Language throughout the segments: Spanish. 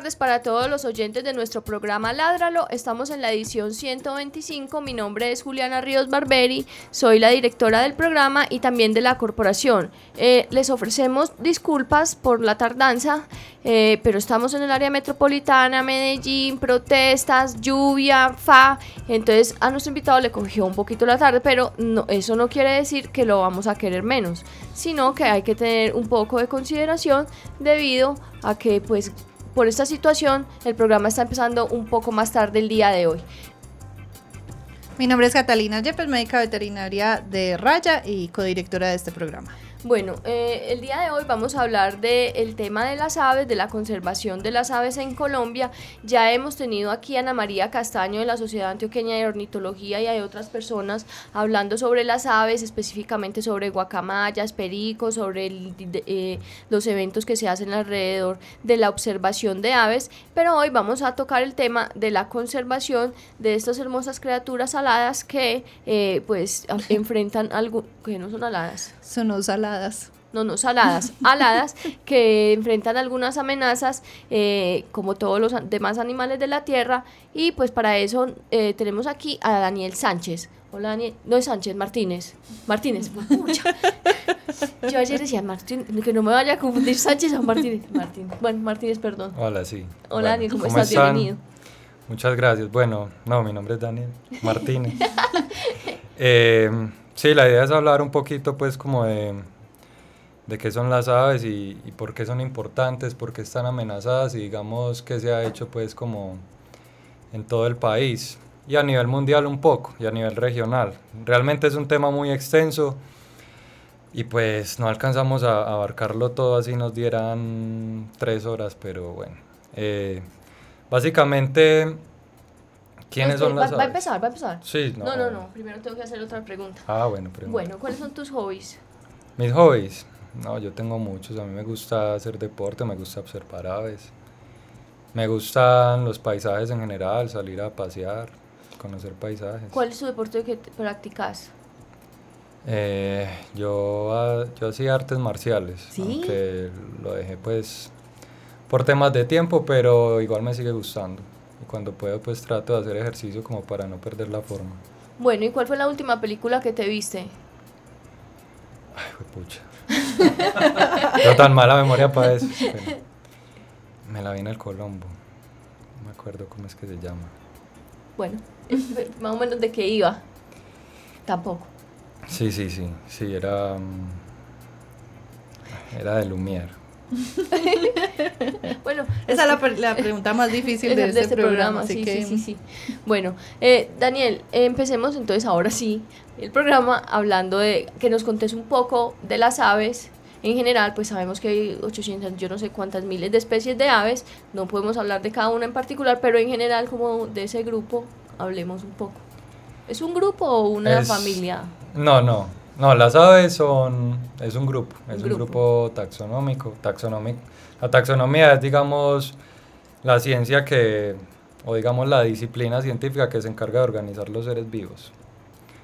Tardes para todos los oyentes de nuestro programa Ládralo. Estamos en la edición 125. Mi nombre es Juliana Ríos Barberi, soy la directora del programa y también de la corporación. Eh, les ofrecemos disculpas por la tardanza, eh, pero estamos en el área metropolitana, Medellín, protestas, lluvia, fa. Entonces a nuestro invitado le cogió un poquito la tarde, pero no, eso no quiere decir que lo vamos a querer menos, sino que hay que tener un poco de consideración debido a que pues por esta situación, el programa está empezando un poco más tarde el día de hoy. Mi nombre es Catalina Yepes, médica veterinaria de Raya y codirectora de este programa. Bueno, eh, el día de hoy vamos a hablar del tema de las aves, de la conservación de las aves en Colombia. Ya hemos tenido aquí a Ana María Castaño de la Sociedad Antioqueña de Ornitología y hay otras personas hablando sobre las aves, específicamente sobre guacamayas, pericos, sobre eh, los eventos que se hacen alrededor de la observación de aves. Pero hoy vamos a tocar el tema de la conservación de estas hermosas criaturas aladas que eh, pues enfrentan algo que no son aladas. Son los aladas. No, no saladas, aladas, que enfrentan algunas amenazas eh, como todos los demás animales de la tierra. Y pues para eso eh, tenemos aquí a Daniel Sánchez. Hola Daniel, no es Sánchez, Martínez. Martínez. Yo ayer decía Martín, que no me vaya a confundir Sánchez o Martínez. Martínez. Bueno, Martínez, perdón. Hola, sí. Hola Daniel, ¿cómo, estás? Bienvenido. Muchas gracias. Bueno, no, mi nombre es Daniel Martínez. eh, Sí, la idea es hablar un poquito pues como de, de qué son las aves y, por qué son importantes, por qué están amenazadas y digamos qué se ha hecho pues como en todo el país y a nivel mundial un poco y a nivel regional. Realmente es un tema muy extenso y pues no alcanzamos a, a abarcarlo todo así nos dieran tres horas, pero bueno. Eh, básicamente ¿Quiénes son las va, va a empezar, va a empezar. Sí, no. No, no, no. Primero tengo que hacer otra pregunta. Ah, bueno, pregunta. Bueno, ¿cuáles son tus hobbies? Mis hobbies. No, yo tengo muchos. A mí me gusta hacer deporte, me gusta observar aves. Me gustan los paisajes en general, salir a pasear, conocer paisajes. ¿Cuál es tu deporte que practicas? Eh, yo, yo hacía artes marciales, ¿Sí? aunque lo dejé pues por temas de tiempo, pero igual me sigue gustando y cuando puedo pues trato de hacer ejercicio como para no perder la forma. Bueno, ¿y cuál fue la última película que te viste? Ay, pucha. Tengo tan mala memoria para eso. me la vi en el Colombo. No me acuerdo cómo es que se llama. Bueno, más o menos de qué iba. Tampoco. Sí, sí, sí. Sí, era. Era de Lumière. bueno, esa es la, la, pregunta más difícil de, este, este programa, programa sí, que... sí, sí, sí, Bueno, eh, Daniel, empecemos entonces ahora sí el programa hablando de que nos contes un poco de las aves. En general, pues sabemos que hay 800, yo no sé cuántas miles de especies de aves, no podemos hablar de cada una en particular, pero en general como de ese grupo, hablemos un poco. ¿Es un grupo o una es, familia? No, no, no, las aves son, es un grupo, es un, grupo taxonómico, taxonómico. La taxonomía es, digamos, la ciencia que, o digamos la disciplina científica que se encarga de organizar los seres vivos.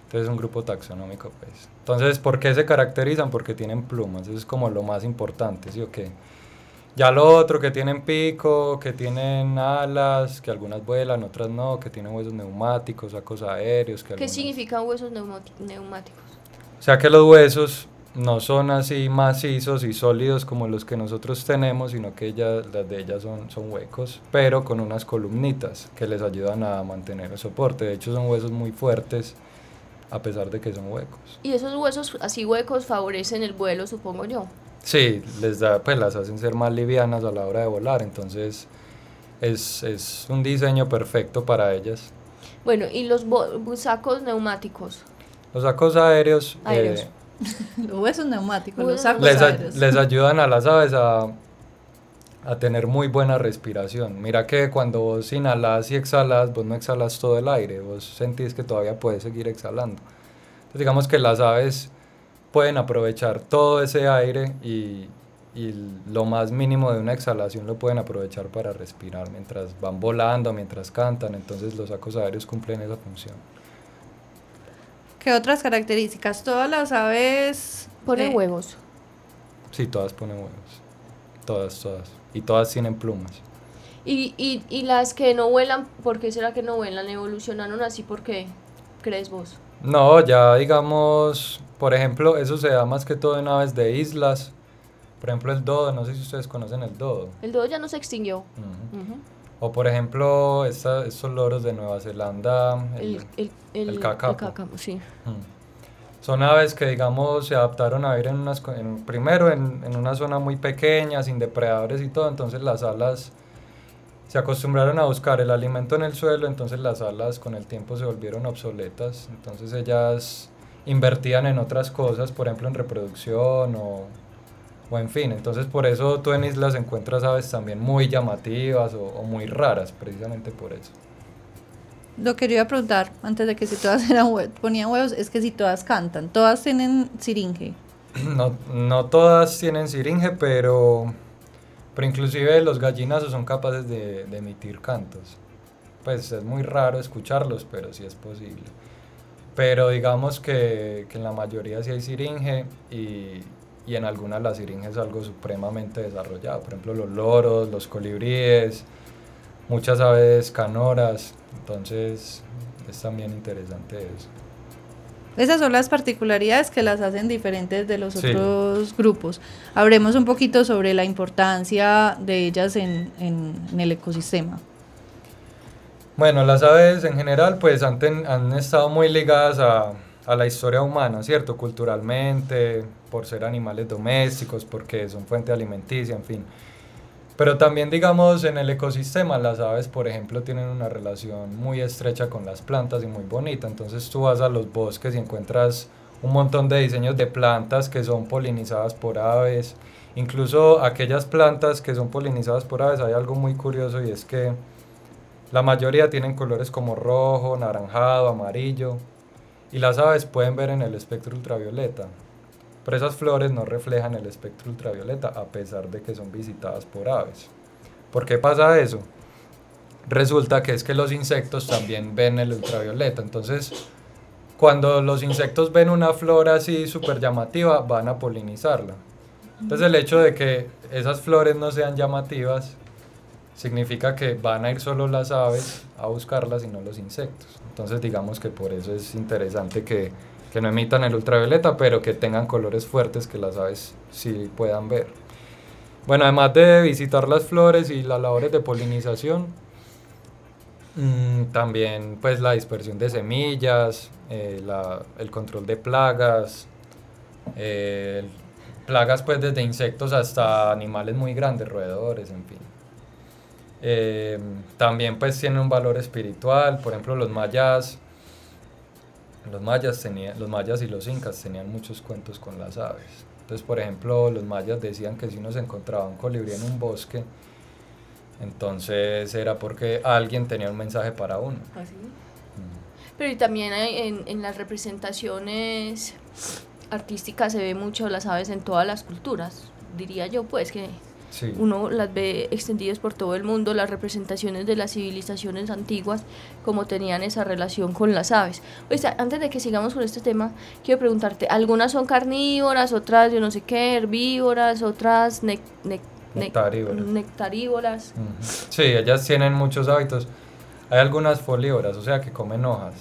Entonces es un grupo taxonómico, pues. Entonces, ¿por qué se caracterizan? Porque tienen plumas, eso es como lo más importante, ¿sí o qué? Ya lo otro, que tienen pico, que tienen alas, que algunas vuelan, otras no, que tienen huesos neumáticos, sacos aéreos. Que ¿Qué algunas... significan huesos neumáticos? O sea que los huesos no son así macizos y sólidos como los que nosotros tenemos, sino que ellas, las de ellas son, son huecos, pero con unas columnitas que les ayudan a mantener el soporte. De hecho son huesos muy fuertes a pesar de que son huecos. ¿Y esos huesos así huecos favorecen el vuelo, supongo yo? Sí, les da, pues las hacen ser más livianas a la hora de volar, entonces es, es un diseño perfecto para ellas. Bueno, ¿y los sacos neumáticos? Los sacos aéreos, aéreos. Eh, los huesos neumáticos, los sacos les, aéreos. les ayudan a las aves a, a tener muy buena respiración. Mira que cuando vos inhalas y exhalas, vos no exhalas todo el aire, vos sentís que todavía puedes seguir exhalando. Entonces digamos que las aves pueden aprovechar todo ese aire y, y lo más mínimo de una exhalación lo pueden aprovechar para respirar mientras van volando, mientras cantan, entonces los sacos aéreos cumplen esa función. ¿Qué otras características? Todas las aves Ponen eh, huevos. Sí, todas ponen huevos. Todas, todas. Y todas tienen plumas. Y, y, y las que no vuelan, ¿por qué será que no vuelan? ¿Evolucionaron así? ¿Por qué crees vos? No, ya digamos, por ejemplo, eso se da más que todo en aves de islas. Por ejemplo, el dodo, no sé si ustedes conocen el dodo. El dodo ya no se extinguió. Ujú. Ujú. O por ejemplo, esta- estos loros de Nueva Zelanda, el- El, el, el cacapo. cacapo, sí. Mm. Son aves que, digamos, se adaptaron a vivir en unas, en- primero en, en una zona muy pequeña, sin depredadores y todo, entonces las alas se acostumbraron a buscar el alimento en el suelo, entonces las alas con el tiempo se volvieron obsoletas, entonces ellas invertían en otras cosas, por ejemplo en reproducción o, o en fin, entonces por eso tú en islas encuentras aves también muy llamativas o, o muy raras, precisamente por eso. Lo que yo iba a preguntar antes de que si todas eran hue- ponían huevos es que si todas cantan, todas tienen siringe. No, no todas tienen siringe, pero, pero inclusive los gallinazos son capaces de, de emitir cantos. Pues es muy raro escucharlos, pero sí es posible. Pero digamos que, que en la mayoría sí hay siringe y, y en algunas la siringe es algo supremamente desarrollado. Por ejemplo, los loros, los colibríes, muchas aves canoras. Entonces es también interesante eso. Esas son las particularidades que las hacen diferentes de los Sí. otros grupos. Hablemos un poquito sobre la importancia de ellas en, en- en el ecosistema. Bueno, las aves en general pues han, ten- han estado muy ligadas a, a la historia humana, ¿cierto? Culturalmente, por ser animales domésticos, porque son fuente alimenticia, en fin. Pero también, digamos, en el ecosistema, las aves, por ejemplo, tienen una relación muy estrecha con las plantas y muy bonita. Entonces tú vas a los bosques y encuentras un montón de diseños de plantas que son polinizadas por aves. Incluso aquellas plantas que son polinizadas por aves, hay algo muy curioso y es que la mayoría tienen colores como rojo, naranjado, amarillo. Y las aves pueden ver en el espectro ultravioleta. Pero esas flores no reflejan el espectro ultravioleta a pesar de que son visitadas por aves. ¿Por qué pasa eso? Resulta que es que los insectos también ven el ultravioleta. Entonces, cuando los insectos ven una flor así súper llamativa, van a polinizarla. Entonces, el hecho de que esas flores no sean llamativas significa que van a ir solo las aves a buscarlas y no los insectos. Entonces, digamos que por eso es interesante que, que no emitan el ultravioleta, pero que tengan colores fuertes que las aves sí puedan ver. Bueno, además de visitar las flores y las labores de polinización, mm, también pues la dispersión de semillas, eh, el control de plagas, eh, plagas pues desde insectos hasta animales muy grandes, roedores, en fin. Eh, también pues tienen un valor espiritual, por ejemplo los mayas, los mayas, tenían, los mayas y los incas tenían muchos cuentos con las aves. Entonces, por ejemplo, los mayas decían que si uno se encontraba un colibrí en un bosque, entonces era porque alguien tenía un mensaje para uno. Así. Mm. Pero y también en, en las representaciones artísticas se ve mucho las aves en todas las culturas, diría yo, pues que Sí. uno las ve extendidas por todo el mundo, las representaciones de las civilizaciones antiguas, como tenían esa relación con las aves. O sea, antes de que sigamos con este tema, quiero preguntarte, algunas son carnívoras, otras yo no sé qué, herbívoras, otras nec- nec- nec- Nectarívoras. nectarívoras. Ujú. Sí, ellas tienen muchos hábitos. Hay algunas folívoras, o sea, que comen hojas.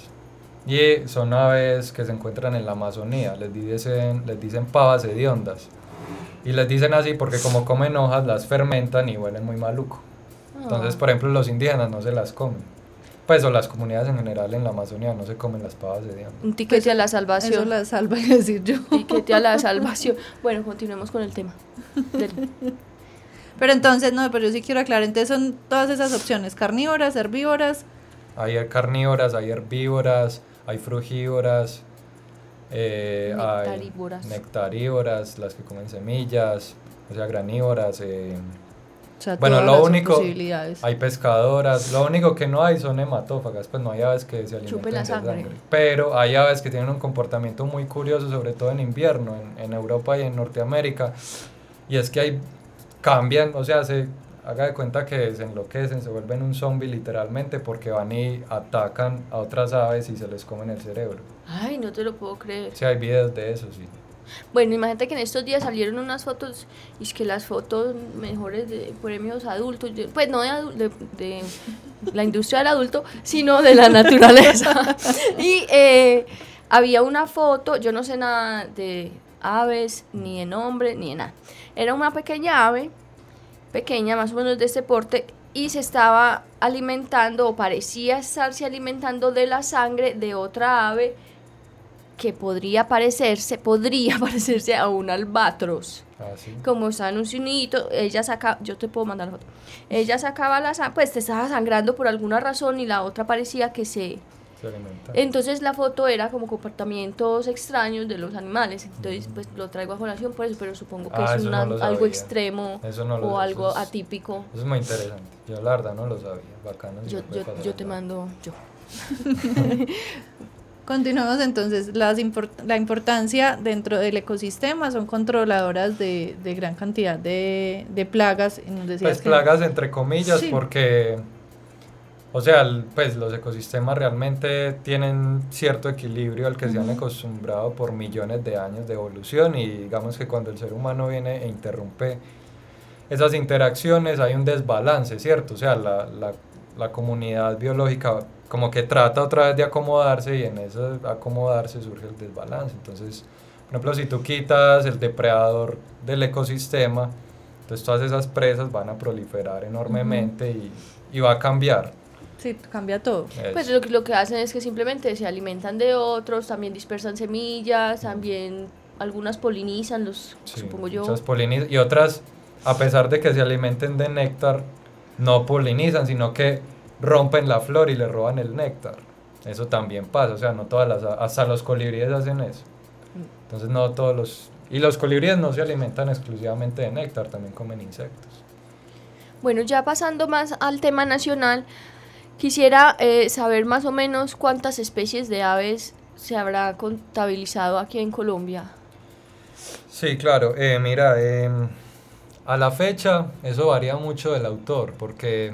Y son aves que se encuentran en la Amazonía. Les dicen, les dicen pavas hediondas. Y les dicen así porque como comen hojas, las fermentan y huelen muy maluco. Entonces, Ah. por ejemplo, los indígenas no se las comen. Pues, o las comunidades en general en la Amazonía no se comen las pavas hediondas. Un tiquete a la Eso salvación. la salva decir yo. Tiquete a la salvación. Bueno, continuemos con el tema. Del- Pero entonces, no, pero yo sí quiero aclarar, entonces son todas esas opciones, carnívoras, herbívoras, Hay carnívoras, hay herbívoras, hay frugívoras, eh, hay Nectarívoras. nectarívoras, las que comen semillas, o sea, granívoras. eh, O sea, Bueno, lo único, hay pescadoras, lo único que no hay son hematófagas, pues no hay aves que se alimentan Chupen la de sangre. Pero hay aves que tienen un comportamiento muy curioso, sobre todo en invierno, en, en Europa y en Norteamérica, y es que hay, cambian, o sea, se haga de cuenta que se enloquecen, se vuelven un zombie literalmente porque van y atacan a otras aves y se les comen el cerebro. Ay, no te lo puedo creer. Sea, hay videos de eso, sí. Bueno, imagínate que en estos días salieron unas fotos, y es que las fotos mejores de premios adultos, pues no de, de la industria del adulto, sino de la naturaleza. y eh, había una foto, yo no sé nada de aves, ni de nombre, ni de nada. Era una pequeña ave, pequeña, más o menos de este porte, y se estaba alimentando, o parecía estarse alimentando de la sangre de otra ave que podría parecerse, podría parecerse a un albatros. Así. Como está en un cinito, ella saca, yo te puedo mandar la foto. Ella sacaba la sangre, pues te estaba sangrando por alguna razón y la otra parecía que se... Entonces la foto era como comportamientos extraños de los animales. Entonces pues lo traigo a colación por eso, pero supongo que Ah, es una- no algo extremo no lo o algo es- atípico. Eso es muy interesante. Yo la verdad no lo sabía. Bacano. si Yo, yo, yo te mando, yo. Continuamos entonces. Las import- la importancia dentro del ecosistema son controladoras de, de gran cantidad de, de plagas. nos Pues que- plagas entre comillas Sí. porque, o sea, pues los ecosistemas realmente tienen cierto equilibrio al que se han acostumbrado por millones de años de evolución y digamos que cuando el ser humano viene e interrumpe esas interacciones hay un desbalance, ¿cierto? O sea, la, la, la comunidad biológica como que trata otra vez de acomodarse y en eso acomodarse surge el desbalance. Entonces, por ejemplo, si tú quitas el depredador del ecosistema, entonces todas esas presas van a proliferar enormemente y, y va a cambiar. Sí, cambia todo. Pues lo, que- lo que hacen es que simplemente se alimentan de otros, también dispersan semillas, también algunas polinizan, los Sí, supongo yo. muchas poliniz- y otras, a pesar de que se alimenten de néctar, no polinizan, sino que rompen la flor y le roban el néctar. Eso también pasa, o sea, no todas las, hasta los colibríes hacen eso. Entonces no todos los... Y los colibríes no se alimentan exclusivamente de néctar, también comen insectos. Bueno, ya pasando más al tema nacional, quisiera eh, saber más o menos cuántas especies de aves se habrá contabilizado aquí en Colombia. Sí, claro. Eh, mira, em, a la fecha eso varía mucho del autor, porque,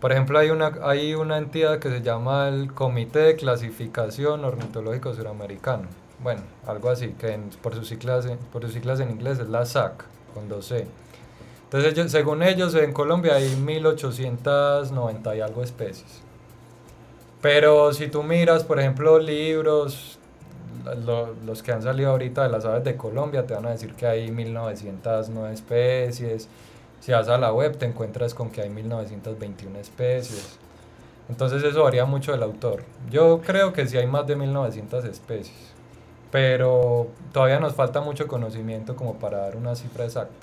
por ejemplo, hay una, hay una entidad que se llama el Comité de Clasificación Ornitológico Suramericano. Bueno, algo así, que por, sus siglas, por sus siglas en inglés es la SAC, con 2C. Entonces, ellos- según ellos, en Colombia hay 1890 y algo especies. Pero si tú miras, por ejemplo, libros, lo- los que han salido ahorita de las aves de Colombia, te van a decir que hay 1909 especies. Si vas a la web, te encuentras con que hay 1921 especies. Entonces eso varía mucho del autor. Yo creo que sí hay más de 1900 especies, pero todavía nos falta mucho conocimiento como para dar una cifra exacta.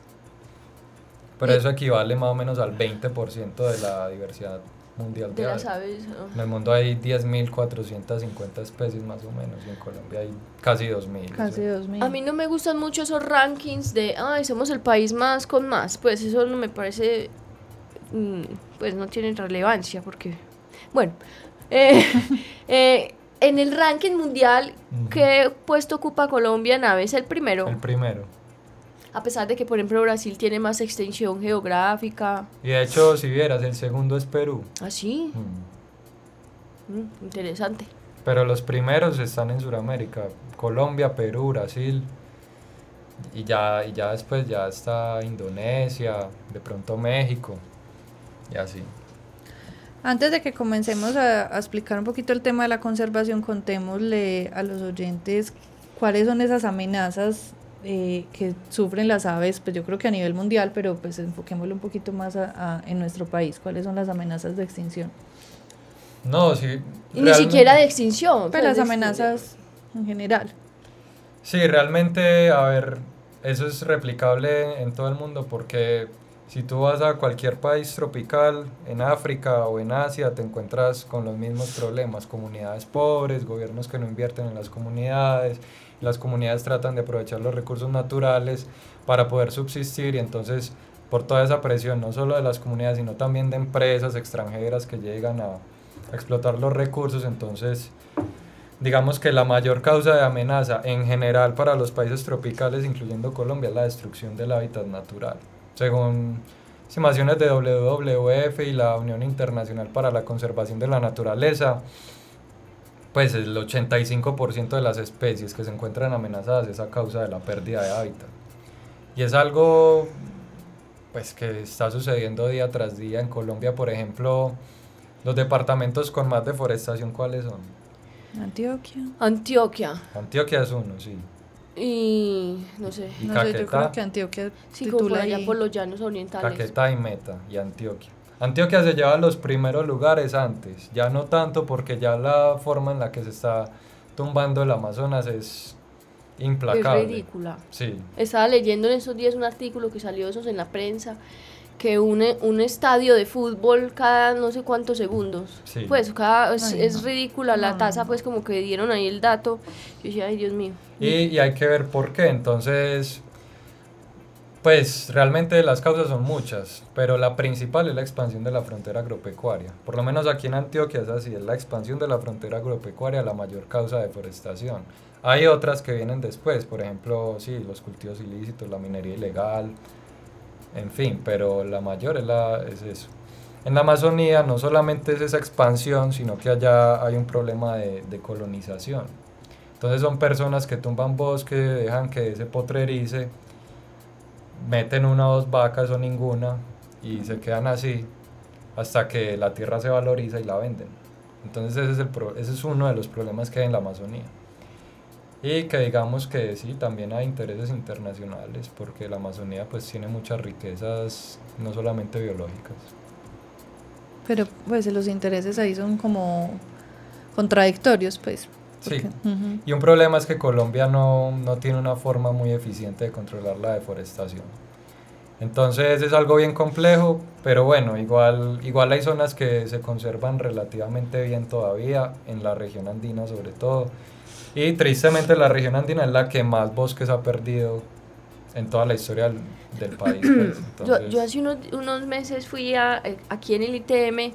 Pero eso equivale más o menos al 20% de la diversidad mundial de, De las aves. aves. ah. En el mundo hay 10.450 especies más o menos y en Colombia hay casi 2.000. o Casi sea. 2000. A mí no me gustan mucho esos rankings de, ay, somos el país más con más. Pues eso no me parece, mm, pues no tiene relevancia porque, bueno, eh, eh, en el ranking mundial, Ujú. ¿qué puesto ocupa Colombia en aves? El primero. El primero. A pesar de que, por ejemplo, Brasil tiene más extensión geográfica. Y de hecho, si vieras, el segundo es Perú. Así, Mm. mm, interesante. Pero los primeros están en Sudamérica. Colombia, Perú, Brasil. Y ya, y ya después ya está Indonesia, de pronto México. Y así. Antes de que comencemos a, a explicar un poquito el tema de la conservación, contémosle a los oyentes cuáles son esas amenazas eh, que sufren las aves, pues yo creo que a nivel mundial, pero pues enfoquémoslo un poquito más a- a- en nuestro país, cuáles son las amenazas de extinción. No, sí. Ni siquiera de extinción. Pero las amenazas en general. Sí, realmente, a ver, eso es replicable en todo el mundo porque si tú vas a cualquier país tropical, en África o en Asia, te encuentras con los mismos problemas, comunidades pobres, gobiernos que no invierten en las comunidades, las comunidades tratan de aprovechar los recursos naturales para poder subsistir y entonces por toda esa presión, no solo de las comunidades, sino también de empresas extranjeras que llegan a, explotar los recursos. Entonces, digamos que la mayor causa de amenaza en general para los países tropicales, incluyendo Colombia, es la destrucción del hábitat natural. Según estimaciones de WWF y la Unión Internacional para la Conservación de la Naturaleza, pues el 85% de las especies que se encuentran amenazadas es a causa de la pérdida de hábitat. Y es algo pues que está sucediendo día tras día en Colombia, por ejemplo, los departamentos con más deforestación, ¿cuáles son? Antioquia. Antioquia. Antioquia es uno, sí. Y no sé. Y no sé, yo Caquetá. creo que Antioquia Sí, como allá por los llanos orientales. Caquetá y Meta y Antioquia. Antioquia se lleva los primeros lugares antes, ya no tanto porque ya la forma en la que se está tumbando el Amazonas es Es implacable. ridícula. Sí, Estaba leyendo en esos días un artículo que salió esos en la prensa que une un estadio de fútbol cada no sé cuántos segundos. Sí. Pues cada, es, Ay, es no. ridícula la tasa, pues como que dieron ahí el dato. Yo decía, ay Dios mío. y, y hay que ver por qué. Entonces, pues realmente las causas son muchas, pero la principal es la expansión de la frontera agropecuaria. Por lo menos aquí en Antioquia es así, es la expansión de la frontera agropecuaria la mayor causa de deforestación. Hay otras que vienen después, por ejemplo, sí, los cultivos ilícitos, la minería ilegal, en fin, pero la mayor es, la, es eso. En la Amazonía no solamente es esa expansión, sino que allá hay un problema de, colonización. Entonces son personas que tumban bosque, dejan que se potrerice, meten una o dos vacas o ninguna y se quedan así hasta que la tierra se valoriza y la venden. Entonces ese es, el pro- ese es uno de los problemas que hay en la Amazonía. Y que digamos que sí, también hay intereses internacionales, porque la Amazonía pues tiene muchas riquezas, no solamente biológicas. Pero pues los intereses ahí son como contradictorios, pues. Sí. porque- Ujú. Y un problema es que Colombia no, no tiene una forma muy eficiente de controlar la deforestación. Entonces es algo bien complejo, pero bueno, igual, igual hay zonas que se conservan relativamente bien todavía, en la región andina sobre todo. Y tristemente la región andina es la que más bosques ha perdido en toda la historia del, del país. pues. Yo, Entonces, yo hace unos, unos meses fui a, eh, aquí en el ITM,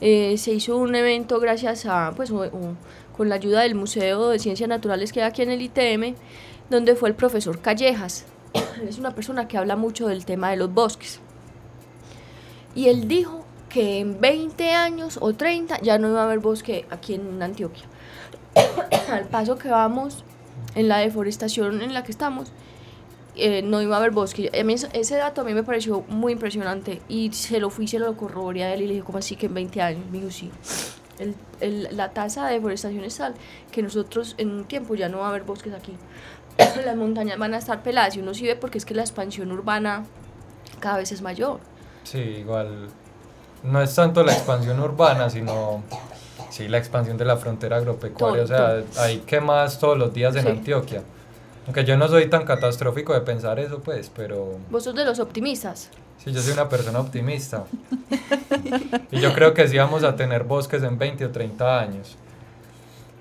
eh, se hizo un evento gracias a, pues, o- o- con la ayuda del Museo de Ciencias Naturales que hay aquí en el ITM, donde fue el profesor Callejas. Es una persona que habla mucho del tema de los bosques. Y él dijo que en 20 años o 30 ya no iba a haber bosque aquí en Antioquia. Al paso que vamos en la deforestación en la que estamos, eh, no iba a haber bosque. A mí ese dato a mí me pareció muy impresionante y se lo fui, se lo corroboré a él y le dije, ¿cómo así que en 20 años? Me dijo, sí. El, el- la tasa de deforestación es tal que nosotros en un tiempo ya no va a haber bosques aquí. Las montañas van a estar peladas y uno sí ve porque es que la expansión urbana cada vez es mayor. Sí, igual no es tanto la expansión urbana, sino sí la expansión de la frontera agropecuaria. Todo, o sea, hay quemas todos los días en Sí. Antioquia. Aunque yo no soy tan catastrófico de pensar eso, pues, pero Vos sos de los optimistas. sí, yo soy una persona optimista. y yo creo que sí vamos a tener bosques en 20 o 30 años.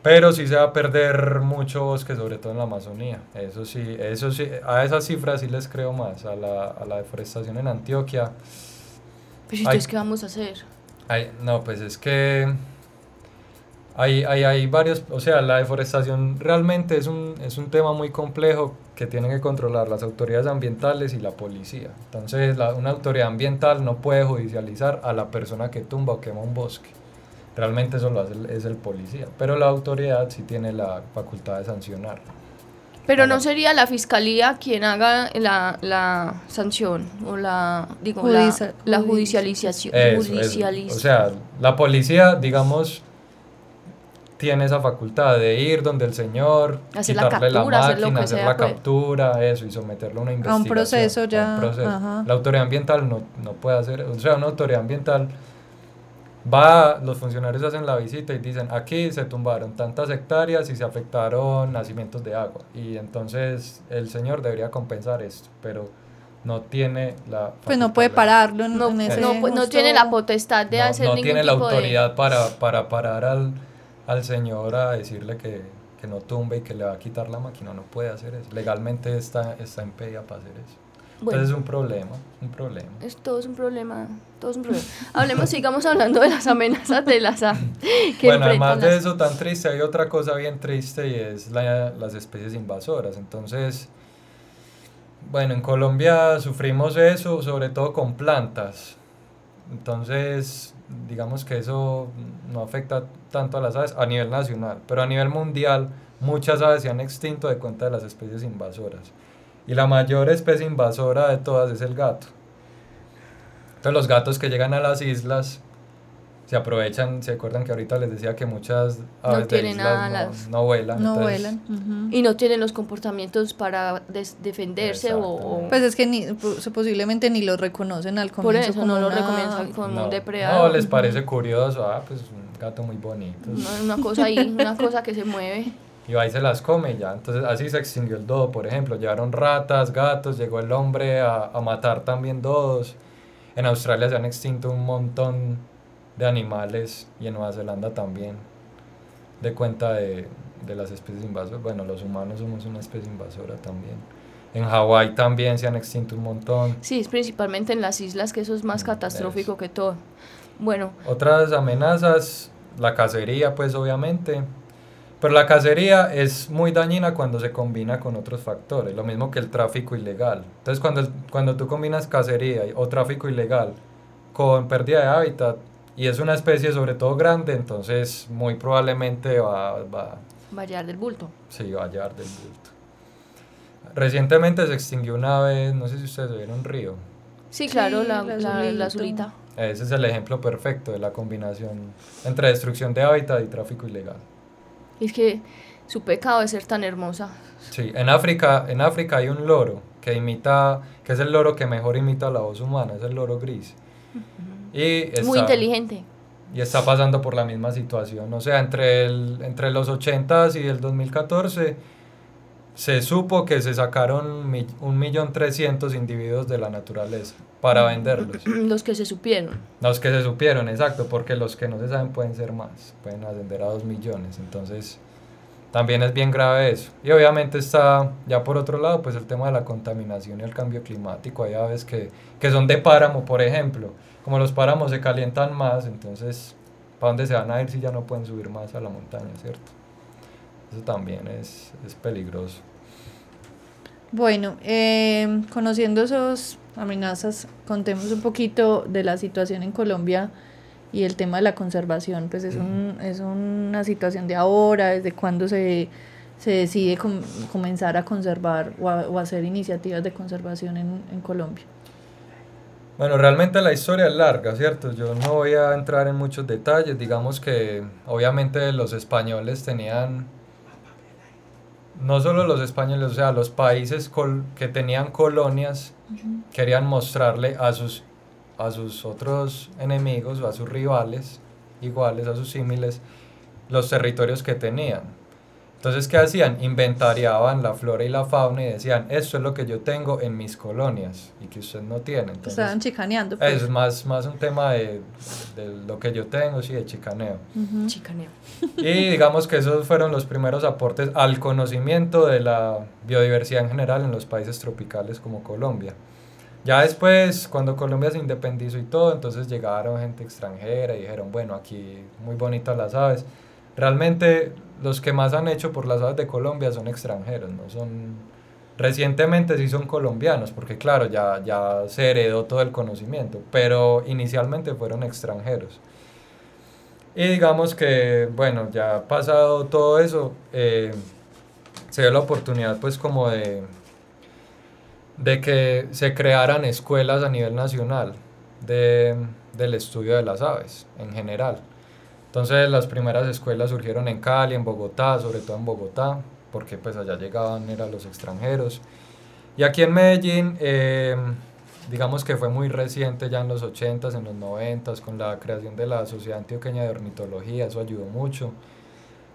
Pero sí se va a perder mucho bosque, sobre todo en la Amazonía. Eso sí, eso sí, a esas cifras sí les creo más, a la, a la deforestación en Antioquia. Pero Ay. entonces, ¿qué vamos a hacer? Ay, no, pues es que hay, hay, hay varios, o sea, la deforestación realmente es un, es un tema muy complejo que tienen que controlar las autoridades ambientales y la policía. Entonces, la- una autoridad ambiental no puede judicializar a la persona que tumba o quema un bosque. Realmente eso lo hace el, es el policía, pero la autoridad sí tiene la facultad de sancionar. Pero no sería la fiscalía quien haga la, la sanción o la, digo, Judicia- la, la judici- judicialización. Eso, eso. O sea, la policía, digamos, tiene esa facultad de ir donde el señor, Hacer la quitarle captura, la hacer lo máquina, hacer sea, la pues. captura, eso, y someterlo a una investigación. proceso a un ya, proceso. ajá. La autoridad ambiental no, no puede hacer, o sea, una autoridad ambiental va, los funcionarios hacen la visita y dicen, aquí se tumbaron tantas hectáreas y se afectaron nacimientos de agua, y entonces el señor debería compensar esto, pero no tiene la... Pues no puede pararlo en, No, ese no, pues, no tiene la potestad de no, hacer no ningún tiene la tipo de- autoridad para, para parar al, al señor a decirle que, que no tumbe y que le va a quitar la máquina. No puede hacer eso. Legalmente está, está impedida para hacer eso. Entonces es un problema, un problema. Es, todo es un problema, todo es un problema. Hablemos, sigamos hablando de las amenazas de las aves. bueno, además de eso tan triste, hay otra cosa bien triste y es las especies invasoras. Entonces, bueno, en Colombia sufrimos eso, sobre todo con plantas. Entonces, digamos que eso no afecta tanto a las aves a nivel nacional, pero a nivel mundial muchas aves se han extinto de cuenta de las especies invasoras. Y la mayor especie invasora de todas es el gato. Entonces los gatos que llegan a las islas se aprovechan, se acuerdan que ahorita les decía que muchas aves no de islas no, vuelan. No vuelan. Y no tienen los comportamientos para defenderse o, Pues es que ni, posiblemente ni los reconocen al comienzo. Por eso no lo reconocen como un depredador. No, les parece curioso, ah, pues un gato muy bonito. Una, cosa ahí, una cosa que se mueve. Y va y se las come y ya. Entonces así se extinguió el dodo, por ejemplo. Llevaron ratas, gatos, llegó el hombre a, a matar también dodos. En Australia se han extinto un montón de animales y en Nueva Zelanda también, de cuenta de, de las especies invasoras. Bueno, los humanos somos una especie invasora también. En Hawái también se han extinto un montón. Sí, es principalmente en las islas que eso es más mm, catastrófico que todo. Bueno. Otras amenazas, la cacería pues obviamente, pero la cacería es muy dañina cuando se combina con otros factores, lo mismo que el tráfico ilegal. Entonces cuando, cuando tú combinas cacería o tráfico ilegal con pérdida de hábitat, y es una especie sobre todo grande, entonces muy probablemente va, va, va a hallar del bulto. Sí, va a hallar del bulto. Recientemente se extinguió una ave, no sé si ustedes vieron un río. Sí, claro, la, la, azulita. Ese es el ejemplo perfecto de la combinación entre destrucción de hábitat y tráfico ilegal. Es que su pecado es ser tan hermosa. Sí, en África, en África hay un loro que imita, que es el loro que mejor imita la voz humana, es el loro gris. Muy inteligente. Y está pasando por la misma situación. O sea, entre, el, entre los 80 y el 2014 se supo que se sacaron un millón trescientos individuos de la naturaleza para venderlos. Los que se supieron. Los que se supieron, exacto, porque los que no se saben pueden ser más, pueden ascender a dos millones. Entonces, también es bien grave eso. Y obviamente está, ya por otro lado, pues el tema de la contaminación y el cambio climático. Hay aves que, que son de páramo, por ejemplo como los páramos se calientan más, entonces, ¿para dónde se van a ir si ya no pueden subir más a la montaña, cierto? Eso también es, es peligroso. Bueno, eh, conociendo esas amenazas, contemos un poquito de la situación en Colombia y el tema de la conservación, pues es, un, es una situación de ahora, desde cuándo se, se decide comenzar a conservar o, o, hacer iniciativas de conservación en, en Colombia. Bueno, realmente la historia es larga, ¿cierto? Yo no voy a entrar en muchos detalles. Digamos que obviamente los españoles tenían, no solo los españoles, o sea, los países que tenían colonias querían mostrarle a sus, a sus otros enemigos o a sus rivales iguales, a sus símiles, los territorios que tenían. Entonces, ¿qué hacían? Inventariaban la flora y la fauna y decían, esto es lo que yo tengo en mis colonias y que usted no tiene. Entonces, Estaban chicaneando. Pues. Es más, más un tema de, de, lo que yo tengo, sí, de chicaneo. Chicaneo. Y digamos que esos fueron los primeros aportes al conocimiento de la biodiversidad en general en los países tropicales como Colombia. Ya después, cuando Colombia se independizó y todo, entonces llegaron gente extranjera y dijeron, bueno, aquí muy bonitas las aves. Realmente los que más han hecho por las aves de Colombia son extranjeros, no son... Recientemente sí son colombianos, porque claro, ya, ya se heredó todo el conocimiento, pero inicialmente fueron extranjeros. Y digamos que, bueno, ya pasado todo eso, eh, se dio la oportunidad pues como de, de que se crearan escuelas a nivel nacional de, del estudio de las aves en general. Entonces las primeras escuelas surgieron en Cali, en Bogotá, sobre todo en Bogotá, porque pues allá llegaban eran los extranjeros. Y aquí en Medellín, em, digamos que fue muy reciente, ya en los 80s, en los 90s, con la creación de la Sociedad Antioqueña de Ornitología, eso ayudó mucho.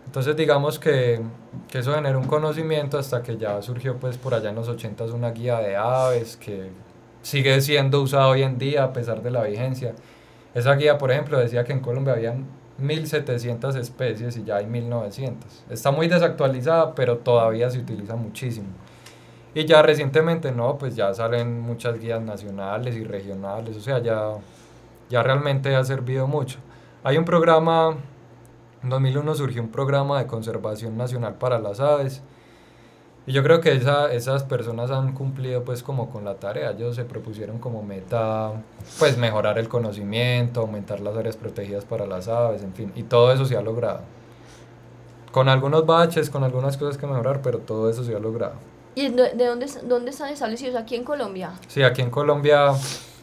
Entonces digamos que, que, eso generó un conocimiento hasta que ya surgió pues por allá en los 80s una guía de aves que sigue siendo usada hoy en día a pesar de la vigencia. Esa guía, por ejemplo, decía que en Colombia habían 1700 especies y ya hay 1900. Está muy desactualizada, pero todavía se utiliza muchísimo. Y ya recientemente, no, pues ya salen muchas guías nacionales y regionales, o sea, ya, ya realmente ha servido mucho. Hay un programa, en 2001 surgió un programa de conservación nacional para las aves, y yo creo que esa, esas personas han cumplido pues como con la tarea, ellos se propusieron como meta pues mejorar el conocimiento, aumentar las áreas protegidas para las aves, en fin, y todo eso se ha logrado. Con algunos baches, con algunas cosas que mejorar, pero todo eso se ha logrado. ¿Y de dónde, dónde están establecidos? ¿Aquí en Colombia? Sí, aquí en Colombia,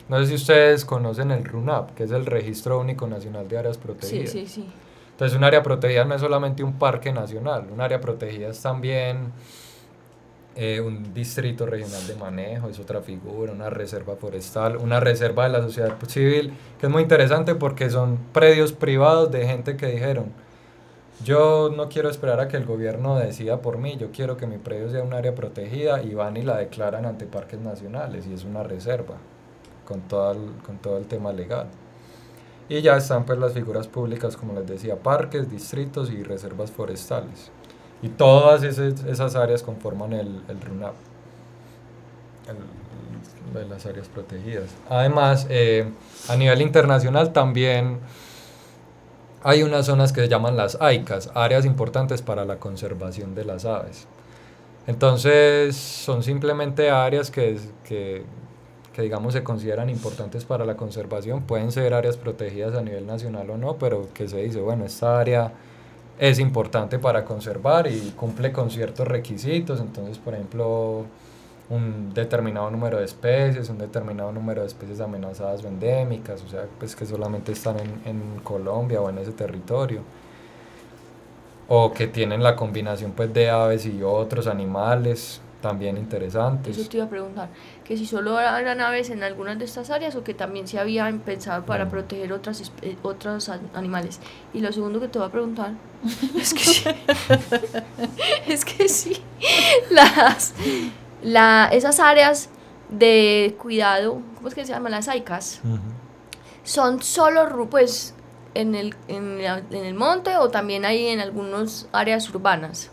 no sé si ustedes conocen el RUNAP, que es el Registro Único Nacional de Áreas Protegidas. Sí, sí, sí. Entonces un área protegida no es solamente un parque nacional, un área protegida es también eh, un distrito regional de manejo, es otra figura, una reserva forestal, una reserva de la sociedad civil, que es muy interesante porque son predios privados de gente que dijeron, yo no quiero esperar a que el gobierno decida por mí, yo quiero que mi predio sea un área protegida y van y la declaran ante parques nacionales y es una reserva con todo el, con todo el tema legal. Y ya están pues las figuras públicas, como les decía, parques, distritos y reservas forestales. Y todas esas, áreas conforman el, el RUNAP, las áreas protegidas. Además, eh, a nivel internacional también hay unas zonas que se llaman las AICAS, áreas importantes para la conservación de las aves. Entonces, son simplemente áreas que, que, que, digamos, se consideran importantes para la conservación. Pueden ser áreas protegidas a nivel nacional o no, pero que se dice, bueno, esta área es importante para conservar y cumple con ciertos requisitos. Entonces, por ejemplo, un determinado número de especies, un determinado número de especies amenazadas o endémicas, o sea, pues que solamente están en, en Colombia o en ese territorio. O que tienen la combinación pues de aves y otros animales también interesantes. Eso te iba a preguntar, que si solo eran aves en algunas de estas áreas o que también se habían pensado para no. proteger otras, otros animales. Y lo segundo que te voy a preguntar es que sí, es que sí, las, la, esas áreas de cuidado, ¿cómo es que se llaman? Las AICAS, uh -huh. son solo, pues, en el, en, en el monte o también hay en algunas áreas urbanas.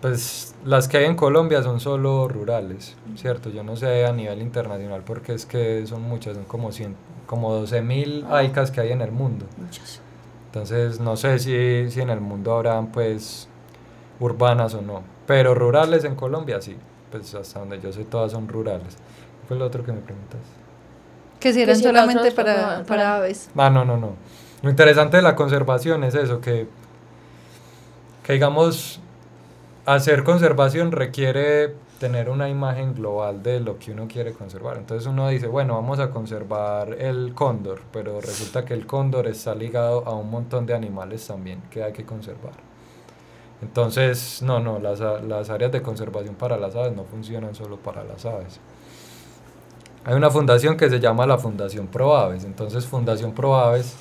Pues las que hay en Colombia son solo rurales, ¿cierto? Yo no sé a nivel internacional porque es que son muchas, son como, 100, como 12 mil ah. AICAS que hay en el mundo. Muchas. Entonces no sé si, si en el mundo habrán pues urbanas o no, pero rurales en Colombia sí, pues hasta donde yo sé todas son rurales. ¿Qué fue lo otro que me preguntas? Que si eran si solamente para, para, para aves. Ah, no, no, no. Lo interesante de la conservación es eso, que, que digamos hacer conservación requiere tener una imagen global de lo que uno quiere conservar. Entonces uno dice, bueno, vamos a conservar el cóndor, pero resulta que el cóndor está ligado a un montón de animales también que hay que conservar. Entonces, no, no, las, las áreas de conservación para las aves no funcionan solo para las aves. Hay una fundación que se llama la Fundación Proaves. Entonces, Fundación Proaves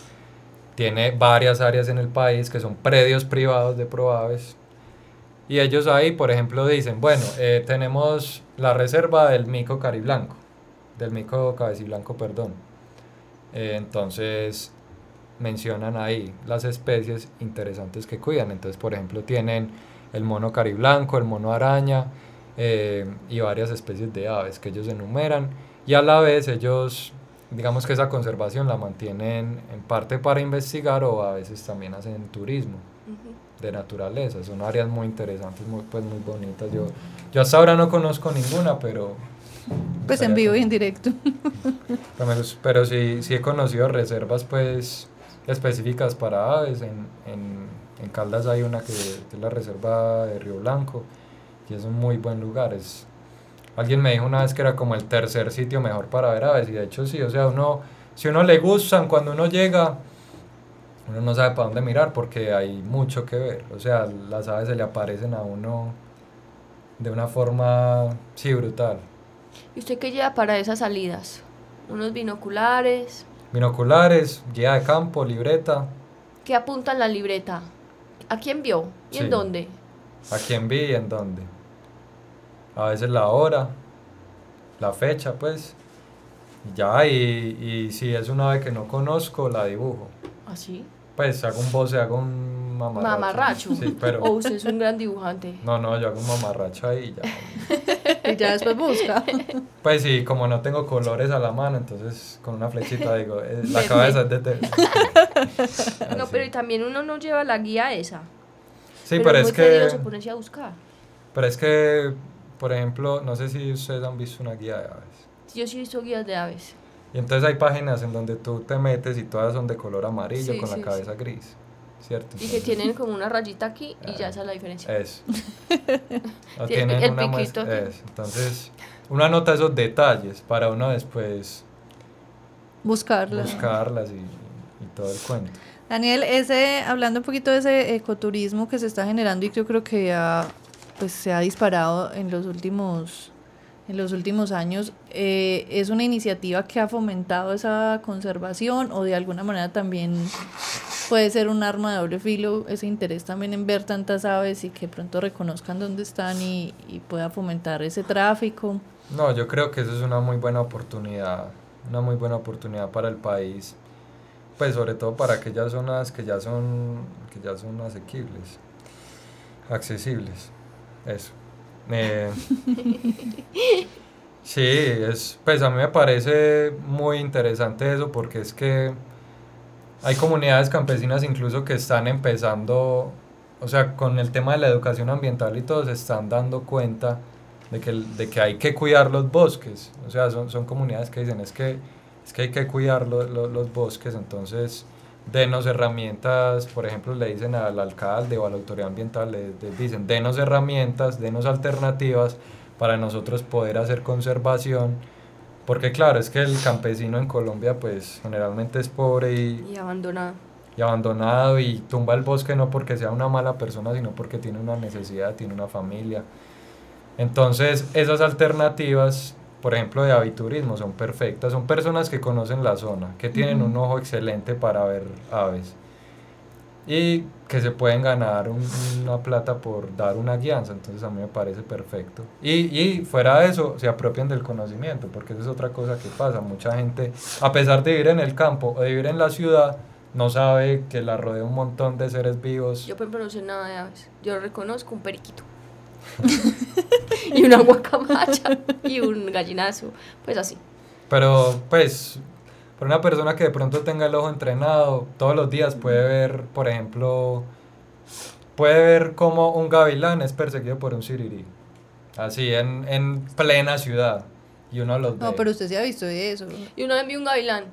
tiene varias áreas en el país que son predios privados de Proaves y ellos ahí, por ejemplo, dicen, bueno, eh, tenemos la reserva del mico cariblanco, del mico cabeciblanco, perdón. Eh, entonces, mencionan ahí las especies interesantes que cuidan. Entonces, por ejemplo, tienen el mono cariblanco, el mono araña eh, y varias especies de aves que ellos enumeran. Y a la vez ellos, digamos que esa conservación la mantienen en parte para investigar o a veces también hacen turismo. Uh -huh de naturaleza. Son áreas muy interesantes, muy, pues muy bonitas. Yo, yo hasta ahora no conozco ninguna, pero... Pues en vivo y en directo. Pero, pero sí, sí he conocido reservas pues específicas para aves. En, en, en Caldas hay una que es la reserva de Río Blanco y es un muy buen lugar. Es, alguien me dijo una vez que era como el tercer sitio mejor para ver aves y de hecho sí, o sea, uno, si uno le gustan, cuando uno llega uno no sabe para dónde mirar porque hay mucho que ver. O sea, las aves se le aparecen a uno de una forma, sí, brutal. ¿Y usted qué lleva para esas salidas? ¿Unos binoculares? Binoculares, guía de campo, libreta. ¿Qué apunta en la libreta? ¿A quién vio? ¿Y sí. en dónde? ¿A quién vi y en dónde? A veces la hora, la fecha, pues. Ya, y, y si es una ave que no conozco, la dibujo. ¿Así? Pues hago un voce, hago un mamarracho. Mamarracho. Sí, pero... O usted es un gran dibujante. No, no, yo hago un mamarracho ahí ya. y ya después busca. Pues sí, como no tengo colores a la mano, entonces con una flechita digo, eh, la cabeza es de té. No, pero y también uno no lleva la guía esa. Sí, pero, es es que, ponerse a buscar. pero es que, por ejemplo, no sé si ustedes han visto una guía de aves. Yo sí he visto guías de aves. Y entonces hay páginas en donde tú te metes y todas son de color amarillo Sí, con sí, la cabeza gris, ¿cierto? Y que tienen como una rayita aquí y ya esa es la diferencia. Eso. O Sí, tienen el una piquito eso. Entonces, uno anota esos detalles para uno después Buscarla. buscarlas y, y todo el cuento. Daniel, ese, hablando un poquito de ese ecoturismo que se está generando y que yo creo que ha, pues, se ha disparado en los últimos, en los últimos años, eh, ¿es una iniciativa que ha fomentado esa conservación o de alguna manera también puede ser un arma de doble filo ese interés también en ver tantas aves y que pronto reconozcan dónde están y, y pueda fomentar ese tráfico? No, yo creo que eso es una muy buena oportunidad, una muy buena oportunidad para el país, pues sobre todo para aquellas zonas que ya son, que ya son asequibles, accesibles, eso. Sí, es, pues a mí me parece muy interesante eso porque es que hay comunidades campesinas incluso que están empezando, o sea, con el tema de la educación ambiental y todo, se están dando cuenta de que, de que hay que cuidar los bosques. O sea, son, son comunidades que dicen es que, es que hay que cuidar lo- los bosques, entonces denos herramientas, por ejemplo, le dicen al alcalde o a la autoridad ambiental, le, les dicen, denos herramientas, denos alternativas para nosotros poder hacer conservación. Porque claro, es que el campesino en Colombia pues generalmente es pobre y, y abandonado y tumba el bosque no porque sea una mala persona, sino porque tiene una necesidad, tiene una familia. Entonces, esas alternativas, por ejemplo, de aviturismo, son perfectas. Son personas que conocen la zona, que tienen un ojo excelente para ver aves y que se pueden ganar un- una plata por dar una guianza. Entonces, a mí me parece perfecto. Y, y fuera de eso, se apropian del conocimiento, porque eso es otra cosa que pasa. Mucha gente, a pesar de vivir en el campo o de vivir en la ciudad, no sabe que la rodea un montón de seres vivos. Yo, por ejemplo, no sé nada de aves. Yo reconozco un periquito. y una guacamacha. y un gallinazo. Pues así. Pero pues, para una persona que de pronto tenga el ojo entrenado, todos los días puede ver, por ejemplo, puede ver cómo un gavilán es perseguido por un sirirí. Así, en, en plena ciudad. Y uno los ve. No, pero usted sí ha visto eso. Y una vez vi un gavilán.